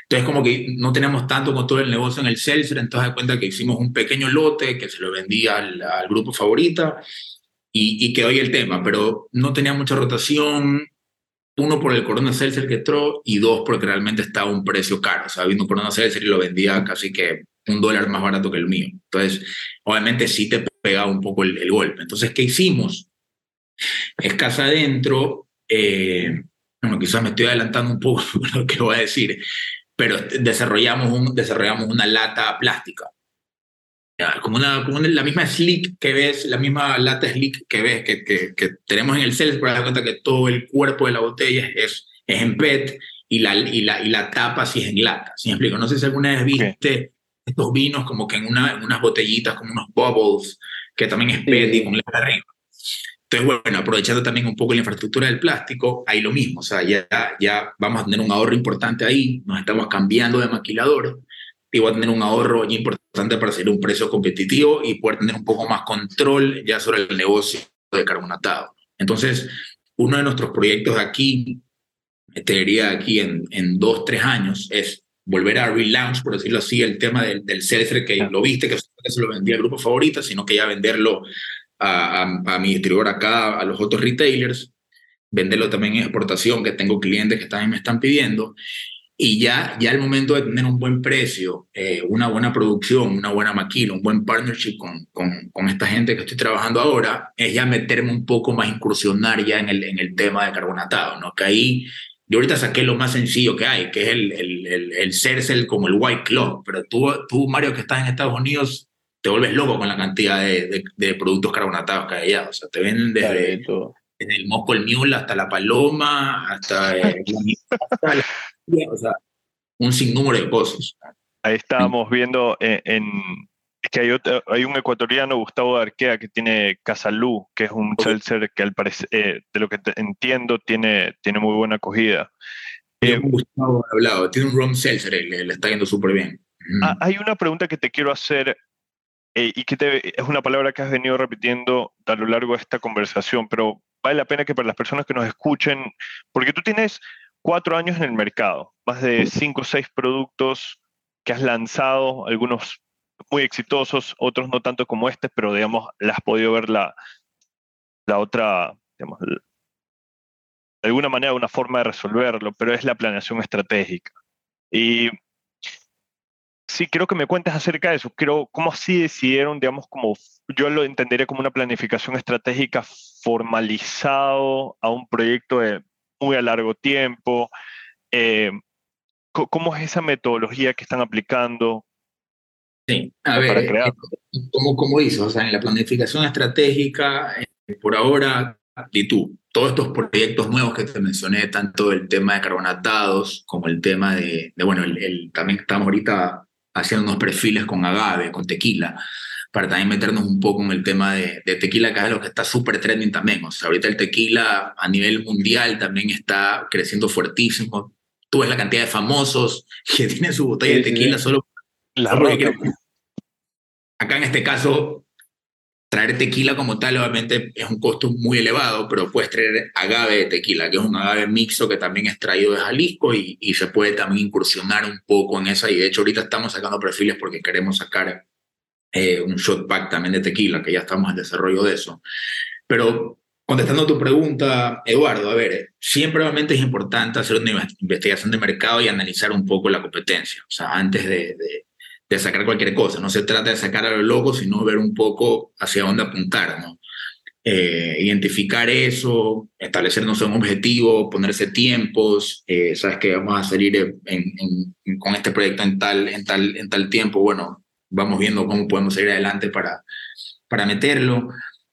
Entonces como que no tenemos tanto control del negocio en el seltzer, entonces de cuenta que hicimos un pequeño lote que se lo vendía al, al grupo favorita y, y quedó ahí el tema, pero no tenía mucha rotación, uno por el Corona Seltzer que entró y dos porque realmente estaba a un precio caro, o sea, vino Corona Seltzer y lo vendía casi que un dólar más barato que el mío. Entonces, obviamente sí te pegaba un poco el, el golpe. Entonces, ¿qué hicimos? Es casa adentro, eh, bueno, quizás me estoy adelantando un poco lo que voy a decir, pero desarrollamos, un, desarrollamos una lata plástica. Como, una, como una, la misma slick que ves, la misma lata slick que ves, que, que, que tenemos en el CELS, pero dar cuenta que todo el cuerpo de la botella es, es en PET y la, y, la, y la tapa sí es en lata. ¿Sí me explico? No sé si alguna vez viste okay. Estos vinos como que en, una, en unas botellitas, como unos bubbles, que también es PET y con lata arriba. Entonces, bueno, aprovechando también un poco la infraestructura del plástico, ahí lo mismo, o sea, ya, ya vamos a tener un ahorro importante ahí, nos estamos cambiando de maquilador y voy a tener un ahorro importante para hacer un precio competitivo y poder tener un poco más control ya sobre el negocio de carbonatado. Entonces, uno de nuestros proyectos aquí, te diría aquí en, en dos, tres años, es volver a relaunch, por decirlo así, el tema del, del seltzer que lo viste, que se lo vendía al grupo favorito, sino que ya venderlo a, a, a, mi distribuidor acá, a los otros retailers, venderlo también en exportación, que tengo clientes que también me están pidiendo. Y ya, ya al momento de tener un buen precio, eh, una buena producción, una buena maquila, un buen partnership con, con, con, esta gente que estoy trabajando ahora, es ya meterme un poco más, incursionar ya en el, en el tema de carbonatado, ¿no? Que ahí yo ahorita saqué lo más sencillo que hay, que es el, el, el, el Cercel como el White Club, pero tú, tú, Mario, que estás en Estados Unidos, te vuelves loco con la cantidad de, de, de productos carbonatados que hay allá. O sea, te venden desde, desde el Mosco el Mule hasta la Paloma, hasta, eh, hasta la, o sea, un sinnúmero de cosas. Ahí estábamos viendo en, en que hay, otro, hay, un ecuatoriano, Gustavo Arquea, que tiene Casalú, que es un seltzer que al parecer, eh, de lo que entiendo, tiene, tiene muy buena acogida. Eh, Gustavo hablado, tiene un rum seltzer, le, le está yendo súper bien. Mm. Hay una pregunta que te quiero hacer eh, y que te, es una palabra que has venido repitiendo a lo largo de esta conversación, pero vale la pena que para las personas que nos escuchen, porque tú tienes cuatro años en el mercado, más de cinco o seis productos que has lanzado, algunos muy exitosos, otros no tanto como este, pero digamos, la has podido ver la, la otra, digamos, de alguna manera una forma de resolverlo, pero es la planeación estratégica. Y sí, creo que me cuentes acerca de eso. Creo, ¿Cómo así decidieron, digamos, como yo lo entendería como una planificación estratégica formalizado a un proyecto de muy a largo tiempo? Eh, ¿Cómo es esa metodología que están aplicando Sí, a para ver, crear? eh, como, como dices, o sea, en la planificación estratégica, eh, por ahora, y tú, todos estos proyectos nuevos que te mencioné, tanto el tema de carbonatados como el tema de, de, bueno, el, el- también estamos ahorita haciendo unos perfiles con agave, con tequila, para también meternos un poco en el tema de, de tequila, que es lo que está súper trending también. O sea, ahorita el tequila a nivel mundial también está creciendo fuertísimo. Tú ves la cantidad de famosos que tienen su botella de Sí, sí, tequila sí. solo La Roca. Acá en este caso, traer tequila como tal obviamente es un costo muy elevado, pero puedes traer agave de tequila, que es un agave mixto que también es traído de Jalisco y, y se puede también incursionar un poco en esa. Y de hecho ahorita estamos sacando perfiles porque queremos sacar eh, un shot pack también de tequila, que ya estamos en desarrollo de eso. Pero contestando a tu pregunta, Eduardo, a ver, siempre obviamente es importante hacer una inve- investigación de mercado y analizar un poco la competencia, o sea, antes de, de- de sacar cualquier cosa. No se trata de sacar a lo loco, sino ver un poco hacia dónde apuntar, ¿no? Eh, identificar eso, establecernos un objetivo, ponerse tiempos, eh, sabes que vamos a salir en- con este proyecto en tal, en, tal, en tal tiempo, bueno, vamos viendo cómo podemos seguir adelante para, para meterlo.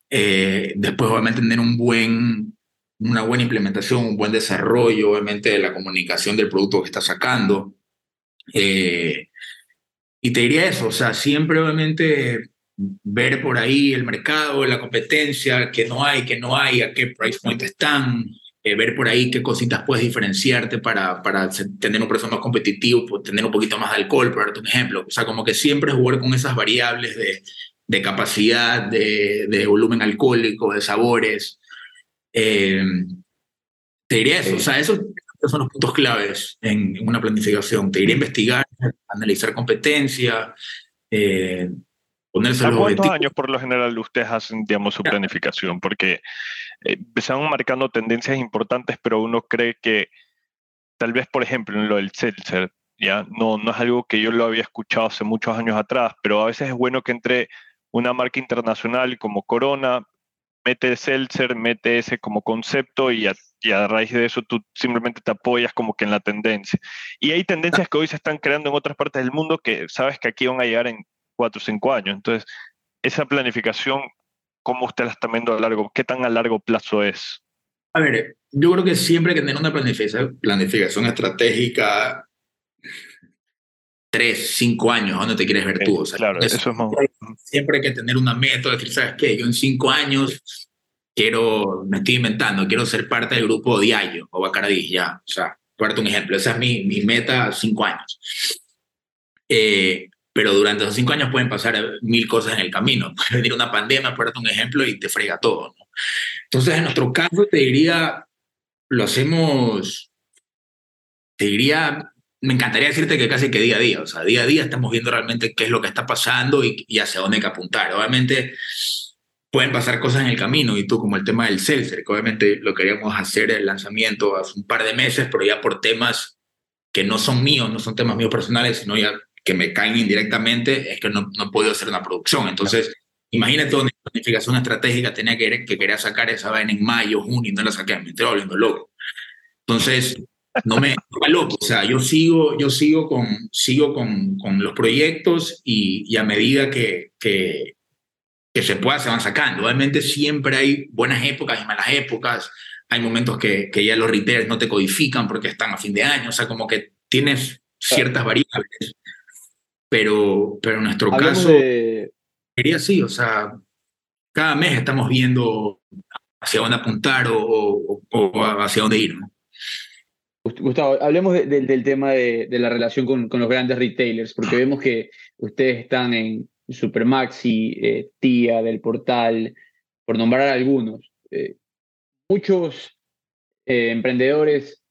Eh, después, obviamente, tener un buen, una buena implementación, un buen desarrollo, obviamente, de la comunicación del producto que está sacando. Y te diría eso, o sea, siempre, obviamente, ver por ahí el mercado, la competencia, que no hay, que no hay, a qué price point están, eh, ver por ahí qué cositas puedes diferenciarte para, para tener un precio más competitivo, pues, tener un poquito más de alcohol, por darte un ejemplo. O sea, como que siempre jugar con esas variables de, de capacidad, de, de volumen alcohólico, de sabores. Eh, te diría eso, o sea, esos son los puntos claves en, en una planificación. Te diría investigar, analizar competencia, eh, ponerse ¿A los cuántos objetivos. años por lo general ustedes hacen, digamos, su planificación? Porque eh, se van marcando tendencias importantes, pero uno cree que tal vez, por ejemplo, en lo del seltzer, ya no, no es algo que yo lo había escuchado hace muchos años atrás, pero a veces es bueno que entre una marca internacional como Corona, mete seltzer, mete ese como concepto y y a raíz de eso tú simplemente te apoyas como que en la tendencia. Y hay tendencias que hoy se están creando en otras partes del mundo que sabes que aquí van a llegar en cuatro o cinco años. Entonces, esa planificación, ¿cómo usted la está viendo a largo? ¿Qué tan a largo plazo es? A ver, yo creo que siempre hay que tener una planificación, planificación estratégica, tres, cinco años, ¿a dónde te quieres ver tú? O sea, claro, es- eso es más... siempre hay que tener una meta, decir, ¿sabes qué? Yo en cinco años quiero, me estoy inventando, quiero ser parte del grupo Diallo o Bacardí, ya, o sea, por darte un ejemplo, esa es mi, mi meta, cinco años. Eh, pero durante esos cinco años pueden pasar mil cosas en el camino. Puede venir una pandemia, darte un ejemplo, y te frega todo. ¿no? Entonces, en nuestro caso, te diría, lo hacemos, te diría, me encantaría decirte que casi que día a día, o sea, día a día estamos viendo realmente qué es lo que está pasando y, y hacia dónde hay que apuntar. Obviamente pueden pasar cosas en el camino y tú como el tema del Seltzer, que obviamente lo queríamos hacer el lanzamiento hace un par de meses, pero ya por temas que no son míos, no son temas míos personales, sino ya que me caen indirectamente, es que no, no podido hacer una producción. Entonces, imagínate una planificación estratégica tenía que, que quería sacar esa vaina en mayo, junio y no la saqué, me estoy volviendo loco. Entonces, no me no me loco, o sea, yo sigo, yo sigo con, sigo con, con los proyectos y, y a medida que, que, que se pueda se van sacando. Obviamente siempre hay buenas épocas y malas épocas, hay momentos que, que ya los retailers no te codifican porque están a fin de año, o sea, como que tienes ciertas variables, pero, pero en nuestro Hablemos caso de- sería así, o sea, cada mes estamos viendo hacia dónde apuntar o, o- o hacia dónde ir. ¿no? Gust- Gustavo, hablemos de- del- del tema de, de la relación con, con los grandes retailers, porque vemos que ustedes están en Supermaxi, eh, Tía, del Portal, por nombrar algunos. Eh, muchos eh, emprendedores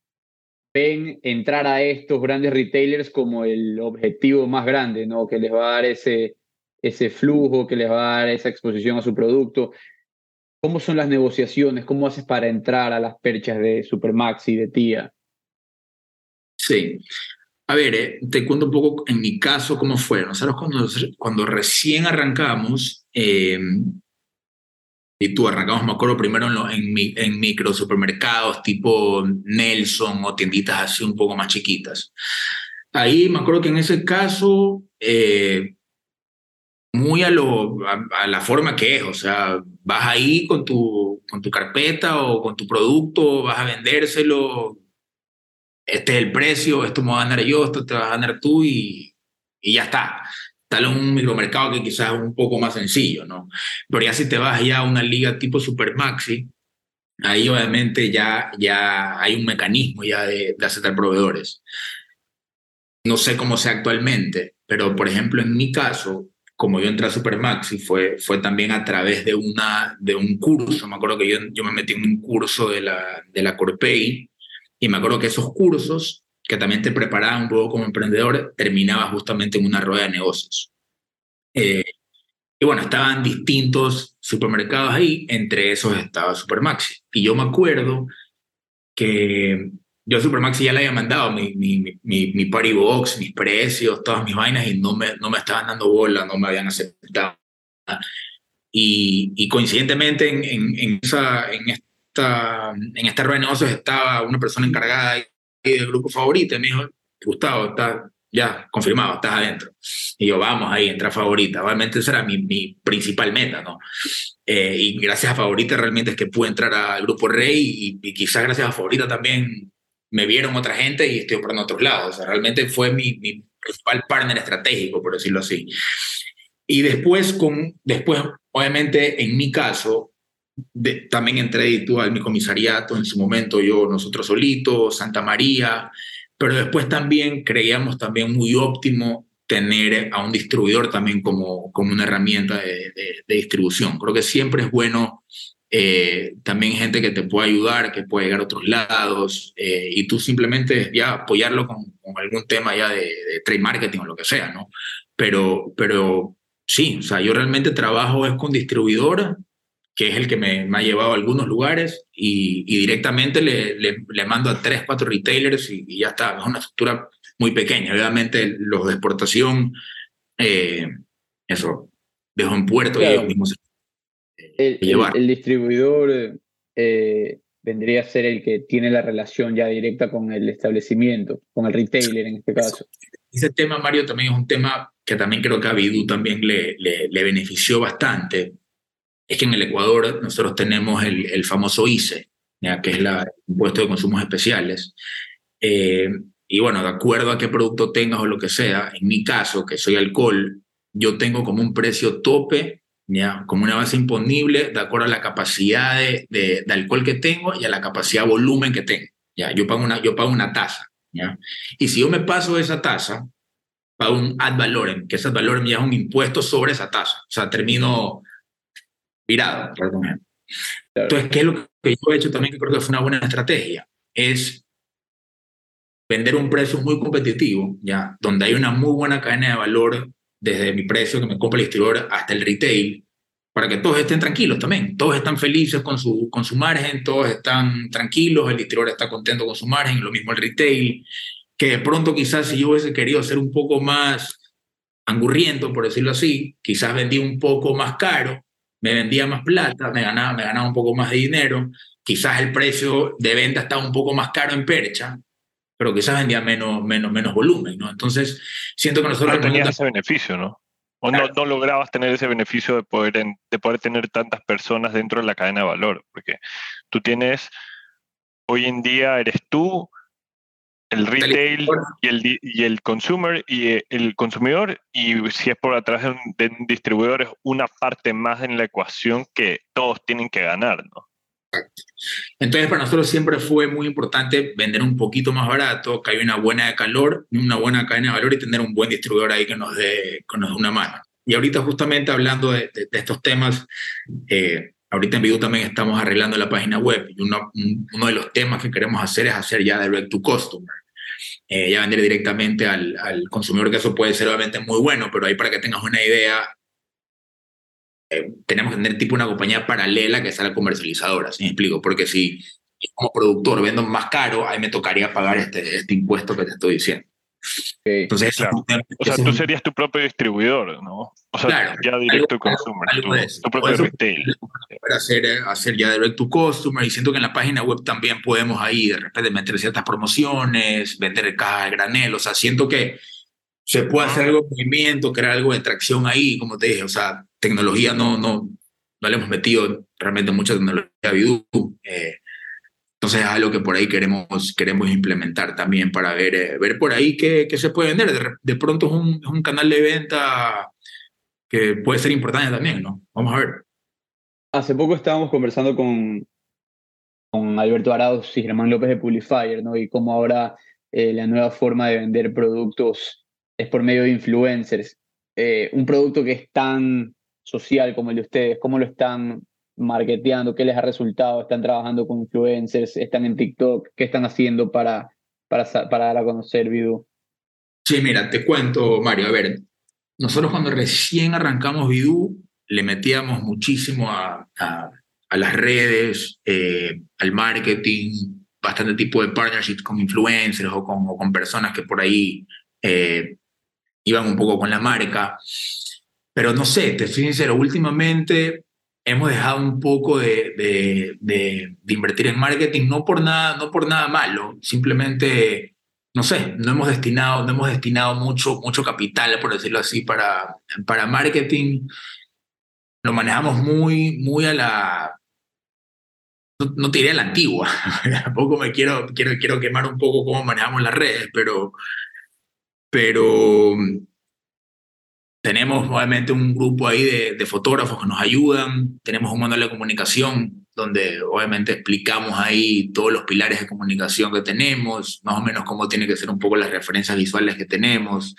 ven entrar a estos grandes retailers como el objetivo más grande, ¿no? Que les va a dar ese, ese flujo, que les va a dar esa exposición a su producto. ¿Cómo son las negociaciones? ¿Cómo haces para entrar a las perchas de Supermaxi, de Tía? Sí. A ver, eh, te cuento un poco en mi caso cómo fue. Nosotros cuando, cuando recién arrancamos, eh, y tú arrancamos, me acuerdo, primero en, lo- en, mi- en micro supermercados tipo Nelson o tienditas así un poco más chiquitas. Ahí me acuerdo que en ese caso, eh, muy a, lo, a, a la forma que es, o sea, vas ahí con tu, con tu carpeta o con tu producto, vas a vendérselo, este es el precio, esto me va a ganar yo, esto te vas a ganar tú y, y ya está. Tal en un micromercado que quizás es un poco más sencillo, ¿no? Pero ya si te vas ya a una liga tipo Supermaxi, ahí obviamente ya, ya hay un mecanismo ya de, de aceptar proveedores. No sé cómo sea actualmente, pero por ejemplo en mi caso, como yo entré a Supermaxi, fue, fue también a través de, una, de un curso. Me acuerdo que yo, yo me metí en un curso de la, de la Corpey y me acuerdo que esos cursos que también te preparaban un poco como emprendedor, terminaba justamente en una rueda de negocios. Eh, y bueno, estaban distintos supermercados ahí, entre esos estaba Supermaxi. Y yo me acuerdo que yo a Supermaxi ya le había mandado mi, mi, mi, mi party mis precios, todas mis vainas y no me, no me estaban dando bola, no me habían aceptado. Y, y coincidentemente en, en, esa, esta, en esta rueda de negocios estaba una persona encargada del grupo favorito y me dijo, Gustavo, está ya confirmado, estás adentro. Y yo, vamos ahí, entra favorita. Obviamente esa era mi, mi principal meta, ¿no? Eh, y gracias a favorita realmente es que pude entrar al grupo Rey y, y, quizás gracias a favorita también me vieron otra gente y estoy operando a otros lados. O sea, realmente fue mi, mi principal partner estratégico, por decirlo así. Y después, con, después obviamente, en mi caso, de, también entré tú al mi comisariato en su momento, yo, nosotros solitos, Santa María, pero después también creíamos también muy óptimo tener a un distribuidor también como, como una herramienta de, de, distribución. Creo que siempre es bueno eh, también gente que te pueda ayudar, que pueda llegar a otros lados, eh, y tú simplemente ya apoyarlo con, algún tema ya de, de, trade marketing o lo que sea, ¿no? Pero, pero sí, o sea, yo realmente trabajo es con distribuidor que es el que me, me, ha llevado a algunos lugares y, y directamente le, le, le, mando a tres, cuatro retailers y, y, ya está. Es una estructura muy pequeña. Obviamente los de exportación, eh, eso, dejo en puerto claro. y ellos mismos el, llevar. El, el distribuidor eh, vendría a ser el que tiene la relación ya directa con el establecimiento, con el retailer en este caso. Ese tema, Mario, también es un tema que también creo que a Bidu también le, le, le benefició bastante, es que en el Ecuador nosotros tenemos el, el famoso ICE, ¿ya? que es el impuesto de consumos especiales. Eh, y bueno, de acuerdo a qué producto tengas o lo que sea, en mi caso, que soy alcohol, yo tengo como un precio tope, ¿ya? como una base imponible, de acuerdo a la capacidad de, de, alcohol que tengo y a la capacidad de volumen que tengo. ¿ya? Yo, pago una, yo pago una tasa. ¿ya? Y si yo me paso esa tasa, pago un ad valorem, que ese ad valorem ya es un impuesto sobre esa tasa. O sea, termino virado, perdón. Entonces, ¿qué es lo que yo he hecho también que creo que fue una buena estrategia? Es vender un precio muy competitivo, ya, donde hay una muy buena cadena de valor desde mi precio que me compra el distribuidor hasta el retail, para que todos estén tranquilos también. Todos están felices con su, con su margen, todos están tranquilos, el distribuidor está contento con su margen, lo mismo el retail, que de pronto quizás si yo hubiese querido ser un poco más angurriento, por decirlo así, quizás vendí un poco más caro, me vendía más plata, me ganaba, me ganaba un poco más de dinero, quizás el precio de venta estaba un poco más caro en percha, pero quizás vendía menos, menos, menos volumen, ¿no? Entonces, siento que nosotros... No tenías ese beneficio, ¿no? O claro. no, no, lograbas tener ese beneficio de poder, de poder tener tantas personas dentro de la cadena de valor, porque tú tienes, hoy en día eres tú, el retail y el, y el consumer y el consumidor y si es por atrás de un, de un, distribuidor es una parte más en la ecuación que todos tienen que ganar, ¿no? Entonces para nosotros siempre fue muy importante vender un poquito más barato, que haya una buena de calor, una buena cadena de valor y tener un buen distribuidor ahí que nos dé, que nos dé una mano. Y ahorita justamente hablando de, de, de estos temas, eh, ahorita en Vidu también estamos arreglando la página web y uno, uno de los temas que queremos hacer es hacer ya direct to customer. Eh, ya vender directamente al, al, consumidor, que eso puede ser obviamente muy bueno, pero ahí para que tengas una idea, eh, tenemos que tener tipo una compañía paralela que sea la comercializadora, ¿sí me explico? Porque si como productor vendo más caro, ahí me tocaría pagar este, este impuesto que te estoy diciendo. Entonces, es Claro. O sea, tú serías tu propio distribuidor, ¿no? O sea, Claro, ya directo algo- consumer, algo tu, tu propio retail. para hacer, eh, hacer ya direct to customer y siento que en la página web también podemos ahí de repente meter ciertas promociones, vender cajas de granel, o sea, siento que se puede hacer algo de movimiento, crear algo de tracción ahí, como te dije, o sea, tecnología no, no, no le hemos metido realmente mucha tecnología a Bidú, eh, entonces es algo que por ahí queremos, queremos implementar también para ver, eh, ver por ahí qué, qué se puede vender, de, pronto es un, es un canal de venta que puede ser importante también, ¿no? Vamos a ver. Hace poco estábamos conversando con, con Alberto Arauz y Germán López de Publifier, ¿no? Y cómo ahora eh, la nueva forma de vender productos es por medio de influencers. Eh, un producto que es tan social como el de ustedes, ¿cómo lo están marketeando? ¿Qué les ha resultado? ¿Están trabajando con influencers? ¿Están en TikTok? ¿Qué están haciendo para, para, para dar a conocer Vidu? Sí, mira, te cuento, Mario. A ver, nosotros cuando recién arrancamos Bidú, le metíamos muchísimo a, a, a las redes, eh, al marketing, bastante tipo de partnerships con influencers o con, o con personas que por ahí eh, iban un poco con la marca. Pero no sé, te soy sincero, últimamente hemos dejado un poco de, de, de, de invertir en marketing, no por nada, no por nada malo, simplemente no sé, no hemos destinado, no hemos destinado mucho, mucho capital, por decirlo así, para, para marketing. Lo manejamos muy, muy a la, no, no te diré a la antigua, tampoco me quiero, quiero, quiero quemar un poco cómo manejamos las redes, pero, pero tenemos obviamente un grupo ahí de, de fotógrafos que nos ayudan, tenemos un manual de comunicación donde obviamente explicamos ahí todos los pilares de comunicación que tenemos, más o menos cómo tiene que ser un poco las referencias visuales que tenemos,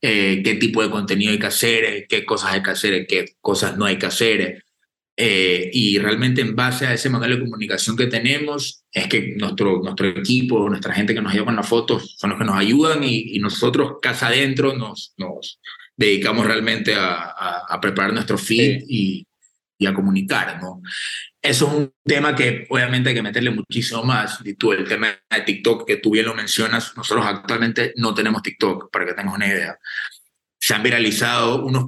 eh, qué tipo de contenido hay que hacer, qué cosas hay que hacer, qué cosas no hay que hacer. Eh, y realmente en base a ese manual de comunicación que tenemos, es que nuestro, nuestro equipo, nuestra gente que nos ayuda con las fotos, son los que nos ayudan y, y nosotros, casa adentro, nos, nos dedicamos realmente a, a, a preparar nuestro feed y, y a comunicar, ¿no? Eso es un tema que obviamente hay que meterle muchísimo más. Y tú, el tema de TikTok, que tú bien lo mencionas, nosotros actualmente no tenemos TikTok, para que tengas una idea. Se han viralizado unos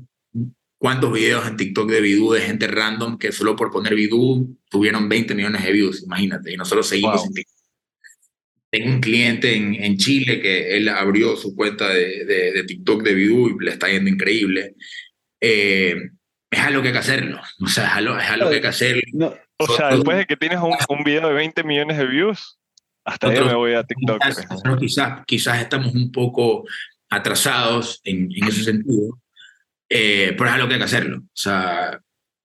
cuantos videos en TikTok de Bidú de gente random que solo por poner Bidú tuvieron 20 millones de views, imagínate, y nosotros seguimos Wow. en TikTok. Tengo un cliente en, en Chile que él abrió su cuenta de, de, de TikTok de Bidú y le está yendo increíble. Eh, es algo que hay que hacerlo, o sea, es algo, es algo que hay que hacerlo. No, O sea, después de que tienes un, un video de 20 millones de views, hasta ahí Nosotros- me voy a TikTok. Quizás, quizás, quizás estamos un poco atrasados en, en ese sentido, eh, pero es algo que hay que hacerlo. O sea,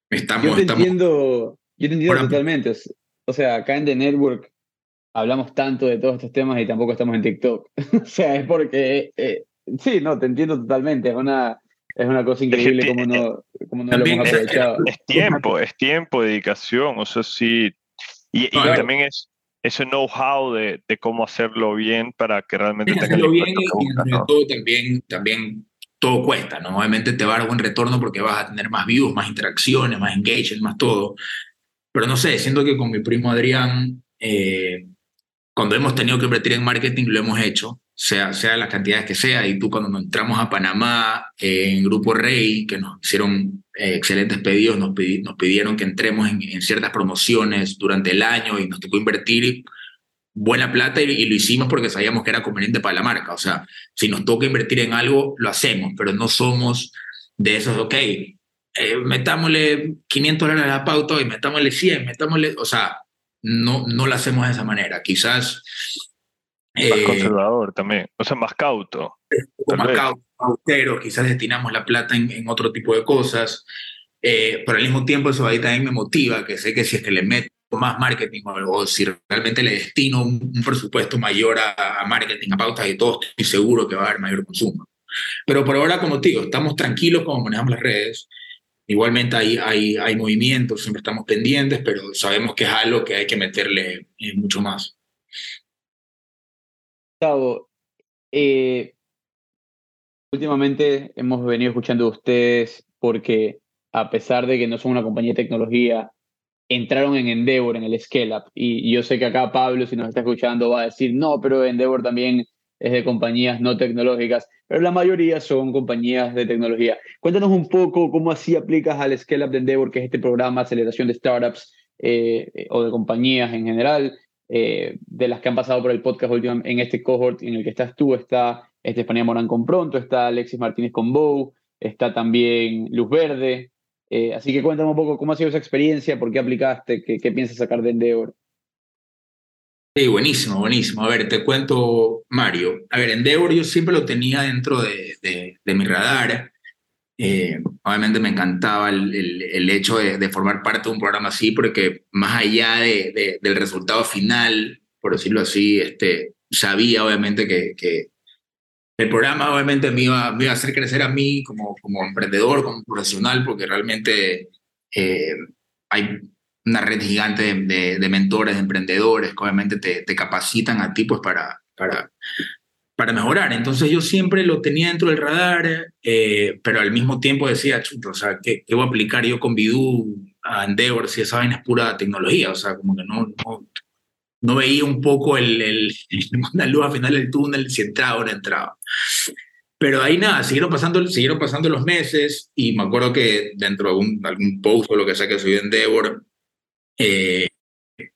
estamos... Yo te estamos entiendo, yo te entiendo totalmente. O sea, acá en The Network hablamos tanto de todos estos temas y tampoco estamos en TikTok. o sea, es porque, eh, sí, no, te entiendo totalmente. Es una, es una cosa increíble como no, como no lo hemos es- aprovechado. Es tiempo, es tiempo, dedicación, o sea, sí. Y, ver. también es ese know-how de, de cómo hacerlo bien para que realmente Tienes que tenga el hacerlo bien y, que sobre ¿no? todo también, también todo cuesta, ¿no? Obviamente te va a dar buen retorno porque vas a tener más views, más interacciones, más engagement, más todo. Pero no sé, siento que con mi primo Adrián, eh, cuando hemos tenido que invertir en marketing, lo hemos hecho, sea, sea las cantidades que sea. Y tú cuando nos entramos a Panamá, eh, en Grupo Rey, que nos hicieron eh, excelentes pedidos, nos, nos pidieron que entremos en, en ciertas promociones durante el año y nos tocó invertir buena plata y, y lo hicimos porque sabíamos que era conveniente para la marca. O sea, si nos toca invertir en algo, lo hacemos, pero no somos de esos, ok, eh, metámosle 500 dólares a la pauta y metámosle 100, metámosle, o sea, no, no lo hacemos de esa manera. Quizás... Más eh, conservador también, o sea, más cauto. más vez. quizás destinamos la plata en, en otro tipo de cosas, eh, pero al mismo tiempo eso ahí también me motiva, que sé que si es que le meto más marketing o, o si realmente le destino un, un presupuesto mayor a, a marketing, a pautas y todo, estoy seguro que va a haber mayor consumo. Pero por ahora, como te digo, estamos tranquilos como manejamos las redes. Igualmente hay, hay, hay movimientos, siempre estamos pendientes, pero sabemos que es algo que hay que meterle eh, mucho más. Gustavo, eh, últimamente hemos venido escuchando de ustedes porque a pesar de que no son una compañía de tecnología, entraron en Endeavor, en el Scale Up. Y yo sé que acá Pablo, si nos está escuchando, va a decir, no, pero Endeavor también es de compañías no tecnológicas, pero la mayoría son compañías de tecnología. Cuéntanos un poco cómo así aplicas al Scale Up de Endeavor, que es este programa de aceleración de startups eh, o de compañías en general, eh, de las que han pasado por el podcast en este cohort en el que estás tú, está Estefanía Morán con Pronto, está Alexis Martínez con Bow, está también Luz Verde. Eh, así que cuéntame un poco cómo ha sido esa experiencia, por qué aplicaste, qué, qué piensas sacar de Endeavor. Sí, buenísimo, buenísimo. A ver, te cuento, Mario. A ver, Endeavor yo siempre lo tenía dentro de, de, mi radar. Eh, obviamente me encantaba el, el, hecho de, de, formar parte de un programa así, porque más allá de, del resultado final, por decirlo así, este, sabía obviamente que, que el programa obviamente me iba, me iba a hacer crecer a mí como, como emprendedor, como profesional, porque realmente eh, hay una red gigante de, de, mentores, de emprendedores que obviamente te, te, capacitan a ti pues, para, para, para mejorar. Entonces yo siempre lo tenía dentro del radar, eh, pero al mismo tiempo decía, chuto, o sea, ¿qué, ¿qué, voy a aplicar yo con Bidú a Endeavor si esa vaina es pura tecnología? O sea, como que no, no, no veía un poco el, el, la luz al final del túnel, si entraba o no entraba. Pero ahí nada, siguieron pasando, siguieron pasando los meses y me acuerdo que dentro de algún, algún post o lo que sea que subí en Endeavor, eh,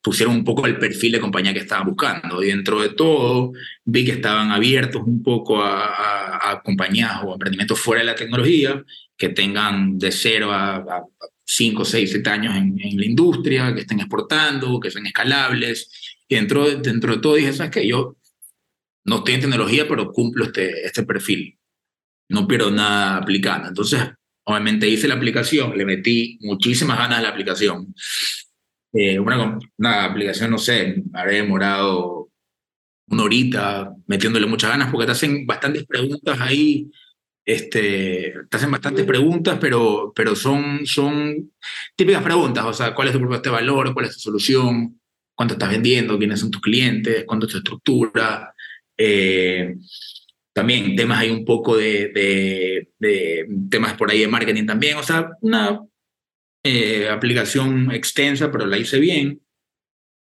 pusieron un poco el perfil de compañía que estaban buscando. Y dentro de todo, vi que estaban abiertos un poco a, a, compañías o emprendimientos fuera de la tecnología, que tengan de cero a, a 5, 6, 7 años en, en, la industria, que estén exportando, que sean escalables y dentro, dentro de todo dije, ¿sabes qué? Yo no estoy en tecnología, pero cumplo este, este perfil. No pierdo nada aplicando. Entonces, obviamente hice la aplicación, le metí muchísimas ganas a la aplicación. Eh, una, una aplicación, no sé, habré demorado una horita metiéndole muchas ganas porque te hacen bastantes preguntas ahí. Este, te hacen bastantes preguntas, pero, pero son, son típicas preguntas. O sea, ¿cuál es tu propuesta de valor? ¿Cuál es tu solución? cuánto estás vendiendo, quiénes son tus clientes, cuánto es tu estructura. Eh, también temas hay un poco de, de, temas por ahí de marketing también. O sea, una eh, aplicación extensa, pero la hice bien.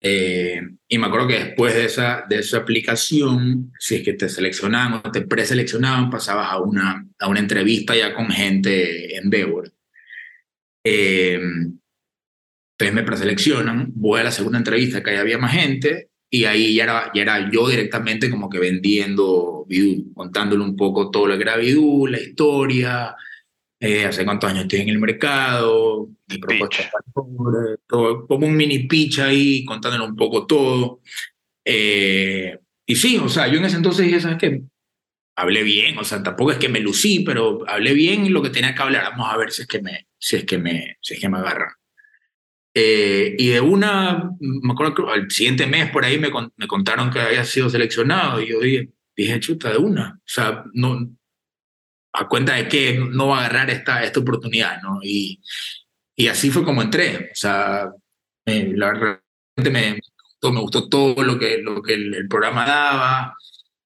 Eh, y me acuerdo que después de esa, de esa aplicación, si es que te seleccionaban o te preseleccionaban, pasabas a una, a una entrevista ya con gente en Endeavor. Eh, entonces me preseleccionan, voy a la segunda entrevista que ahí había más gente y ahí ya era, ya era yo directamente como que vendiendo Bidú, contándole un poco todo lo que era Bidú, la historia, eh, hace cuántos años estoy en el mercado, mi propuesta, todo, como un mini pitch ahí, contándole un poco todo. Eh, y sí, o sea, yo en ese entonces dije, ¿sabes qué? Hablé bien, o sea, tampoco es que me lucí, pero hablé bien lo que tenía que hablar. Vamos a ver si es que me, si es que me, si es que me agarran. Eh, y de una, me acuerdo que al siguiente mes por ahí me, me contaron que había sido seleccionado y yo dije, dije, chuta, de una. O sea, no, a cuenta de que no va a agarrar esta, esta oportunidad, ¿no? Y, y así fue como entré. O sea, la verdad me, me, me gustó todo lo que, lo que el, el programa daba.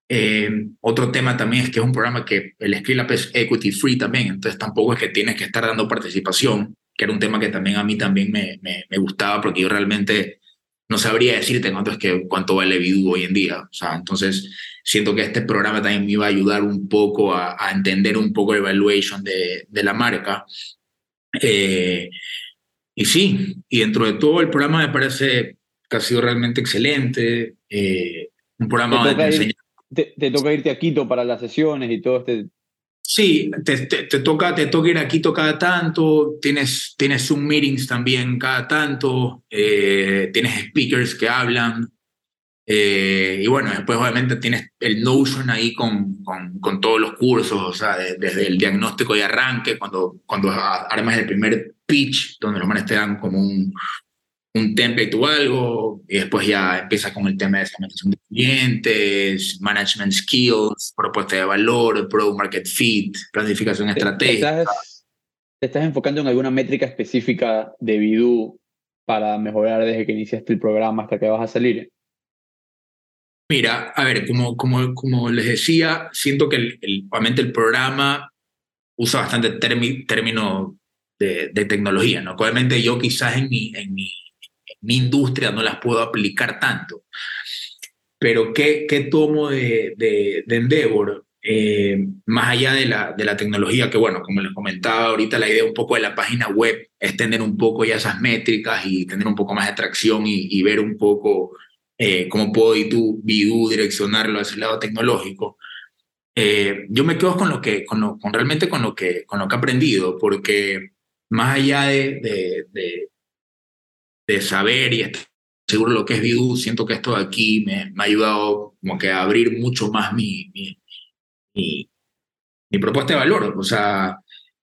Eh, otro tema también es que es un programa que el Scale Up es equity free también, entonces tampoco es que tienes que estar dando participación que era un tema que también a mí también me, me, gustaba porque yo realmente no sabría decirte cuánto es que cuánto vale Bidu hoy en día. O sea, entonces siento que este programa también me iba a ayudar un poco a, a entender un poco el evaluation de, de la marca. Eh, y sí, y dentro de todo el programa me parece que ha sido realmente excelente. Eh, un programa te ir, te, te toca irte a Quito para las sesiones y todo este Sí, te, te, toca, te toca ir a Quito cada tanto, tienes, tienes Zoom meetings también cada tanto, eh, tienes speakers que hablan, eh, y bueno, después obviamente tienes el Notion ahí con, con, con todos los cursos, o sea, desde el diagnóstico y arranque, cuando, cuando armas el primer pitch, donde los manes te dan como un, un template o algo, y después ya empieza con el tema de segmentación de clientes, management skills, propuesta de valor, product market fit, planificación estratégica. ¿Estás, ¿Te estás enfocando en alguna métrica específica de Bidú para mejorar desde que iniciaste el programa hasta que vas a salir? Mira, a ver, como, como, como les decía, siento que el, el, obviamente el programa usa bastante término de, de tecnología, ¿no? Obviamente yo quizás en mi, en, mi, mi industria no las puedo aplicar tanto, pero ¿qué, qué tomo de, de, de Endeavor? Eh, más allá de la, de la tecnología, que bueno, como les comentaba ahorita, la idea un poco de la página web es tener un poco ya esas métricas y tener un poco más de atracción y, ver un poco eh, cómo puedo y tú, Bidú, direccionarlo hacia el lado tecnológico. Eh, yo me quedo con lo que, con, lo, con realmente con lo que, con lo que he aprendido, porque más allá de, de saber y estar seguro lo que es Bidú, siento que esto de aquí me, me ha ayudado como que a abrir mucho más mi, mi, mi, mi propuesta de valor, o sea,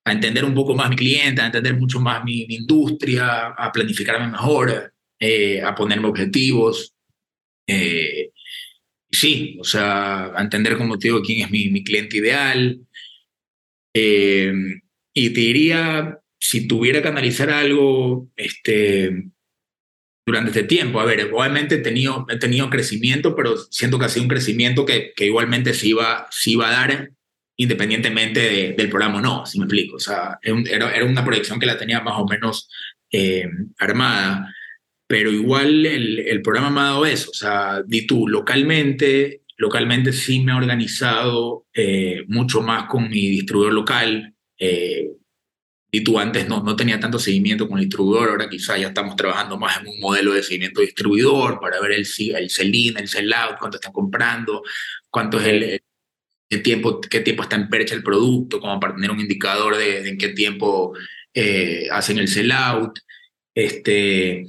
a entender un poco más mi cliente, a entender mucho más mi, mi industria, a planificarme mejor, eh, a ponerme objetivos. Eh, sí, o sea, a entender, como te digo, quién es mi, mi cliente ideal. Eh, y te diría, si tuviera que analizar algo este, durante este tiempo, a ver, obviamente he tenido, he tenido crecimiento, pero siento que ha sido un crecimiento que, que igualmente se iba, se iba a dar independientemente de, del programa o no, si me explico. O sea, era, era una proyección que la tenía más o menos eh, armada, pero igual el, el, programa me ha dado eso. O sea, di tú, localmente, localmente sí me ha organizado eh, mucho más con mi distribuidor local. Eh, y tú antes no, no tenía tanto seguimiento con el distribuidor, ahora quizá ya estamos trabajando más en un modelo de seguimiento distribuidor para ver el, el sell-in, el sell-out, cuánto están comprando, cuánto es el, qué tiempo, qué tiempo está en percha el producto, como para tener un indicador de, en qué tiempo eh, hacen el sell-out. Este,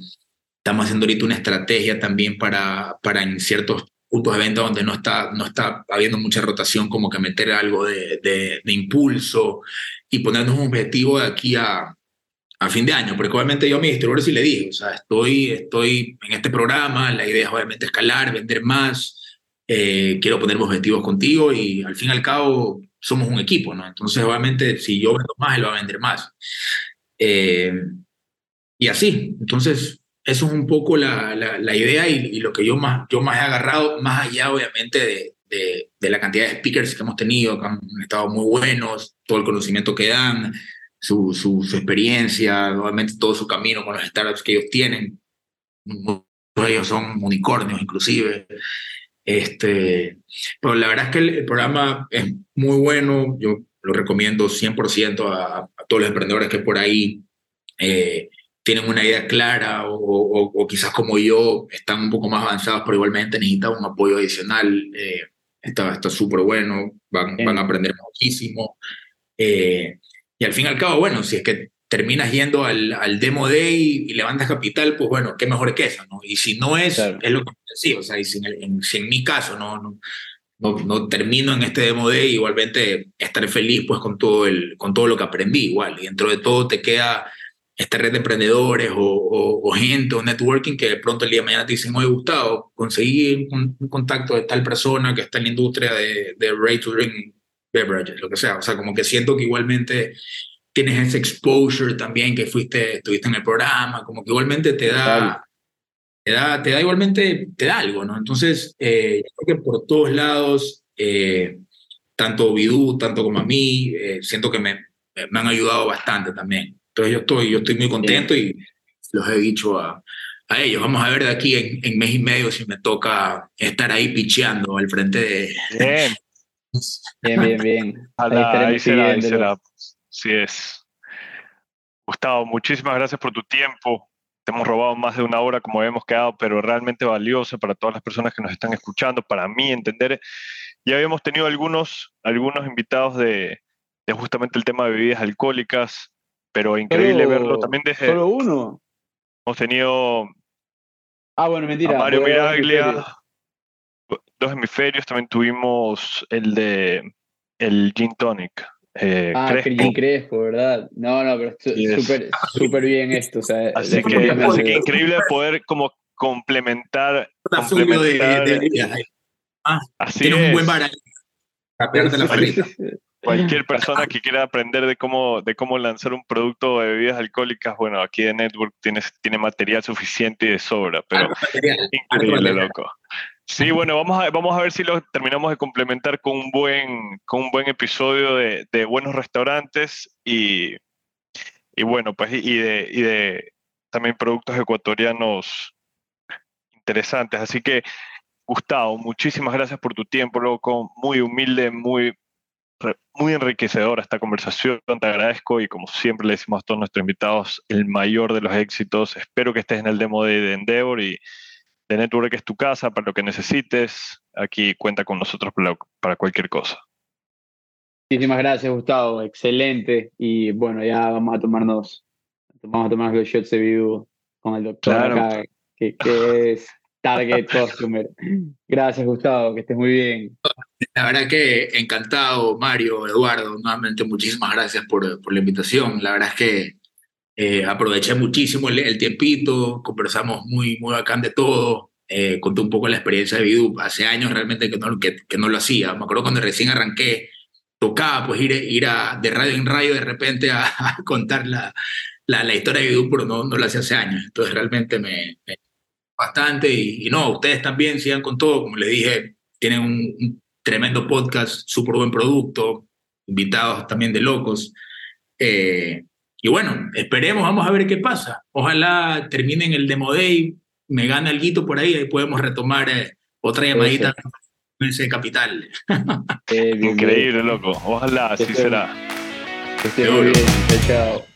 estamos haciendo ahorita una estrategia también para, para en ciertos puntos de venta donde no está, no está habiendo mucha rotación, como que meter algo de, de impulso y ponernos un objetivo de aquí a, a fin de año, porque obviamente yo a mi distribuidor sí le dije, o sea, estoy, estoy en este programa, la idea es obviamente escalar, vender más, eh, quiero ponerme objetivos contigo y al fin y al cabo somos un equipo, ¿no? Entonces, obviamente, si yo vendo más, él va a vender más. Eh, y así, entonces, eso es un poco la, la, idea y, y, lo que yo más, yo más he agarrado, más allá, obviamente, de, de, de, la cantidad de speakers que hemos tenido, que han estado muy buenos, todo el conocimiento que dan, su, su, su experiencia, obviamente todo su camino con los startups que ellos tienen. Muchos de ellos son unicornios, inclusive. Este, pero la verdad es que el, el, programa es muy bueno, yo lo recomiendo 100% a, a todos los emprendedores que por ahí eh, tienen una idea clara o, o, o, quizás como yo están un poco más avanzados, pero igualmente necesitan un apoyo adicional. Eh, está súper bueno, van, van, a aprender muchísimo. Eh, y al fin y al cabo, bueno, si es que terminas yendo al, al Demo Day y, levantas capital, pues bueno, qué mejor que eso, ¿no? Y si no es, claro. es lo que decía, o sea, y si en, en, si en mi caso no, no, no, no, termino en este Demo Day, igualmente estaré feliz pues con todo, el, con todo lo que aprendí igual. Y dentro de todo te queda esta red de emprendedores o, o, o, gente o networking que de pronto el día de mañana te dicen, oye Gustavo, conseguí un, un, contacto de tal persona que está en la industria de, de ready to drink beverages, lo que sea. O sea, como que siento que igualmente tienes ese exposure también que fuiste, estuviste en el programa, como que igualmente te da, te da, te da igualmente, te da algo, ¿no? Entonces, eh, creo que por todos lados, eh, tanto Bidú, tanto como a mí, eh, siento que me, me han ayudado bastante también. Entonces yo estoy, yo estoy muy contento y los he dicho a, a ellos. Vamos a ver de aquí en, en, mes y medio si me toca estar ahí picheando al frente de... Bien. bien, bien, bien. Ahí, ahí será, ahí será. Sí es. Gustavo, muchísimas gracias por tu tiempo. Te hemos robado más de una hora como habíamos quedado, pero realmente valioso para todas las personas que nos están escuchando, para mí entender. Ya habíamos tenido algunos, algunos invitados de, de justamente el tema de bebidas alcohólicas, pero increíble solo, verlo también desde... Solo uno. Hemos tenido... Ah, bueno, mentira. A Mario Miraglia, dos hemisferios, también tuvimos el de el Gin Tonic. Eh, ah, Crespo. Crespo, ¿verdad? No, no, pero súper súper bien esto. O sea, así, que, así que increíble poder como complementar. complementar de, de, de, ah, así tiene es. un buen barato. la. Cualquier persona que quiera aprender de cómo, de cómo lanzar un producto de bebidas alcohólicas, bueno, aquí de Network tienes, tiene material suficiente y de sobra, pero increíble, loco. Sí, bueno, vamos a, vamos a ver si lo terminamos de complementar con un buen, con un buen episodio de, de buenos restaurantes y, y bueno, pues y de, y de también productos ecuatorianos interesantes. Así que, Gustavo, muchísimas gracias por tu tiempo, loco, muy humilde, muy, muy enriquecedora esta conversación, te agradezco y como siempre le decimos a todos nuestros invitados, el mayor de los éxitos. Espero que estés en el demo de Endeavor y de Network es tu casa para lo que necesites. Aquí cuenta con nosotros para cualquier cosa. Muchísimas gracias, Gustavo. Excelente. Y bueno, ya vamos a tomarnos, vamos a tomarnos los shots de vivo con el doctor acá, que, que es Target Customer. Gracias, Gustavo, que estés muy bien. La verdad que encantado, Mario, Eduardo, nuevamente muchísimas gracias por, por la invitación. La verdad es que eh, aproveché muchísimo el, tiempito, conversamos muy, muy bacán de todo. Eh, conté un poco la experiencia de Bidu. Hace años realmente que no, que, que no lo hacía. Me acuerdo cuando recién arranqué, tocaba pues ir, ir a, de radio en radio de repente a, contar la, la, la, historia de Bidu, pero no, no lo hacía hace años. Entonces realmente me, bastante y, no, ustedes también sigan con todo, como les dije, tienen un, tremendo podcast, súper buen producto, invitados también de locos. Eh, y bueno, esperemos, vamos a ver qué pasa. Ojalá terminen el Demo Day, me gane algo por ahí, y podemos retomar eh, otra llamadita en ese capital. Increíble, loco. Ojalá así será. muy bien. Chao.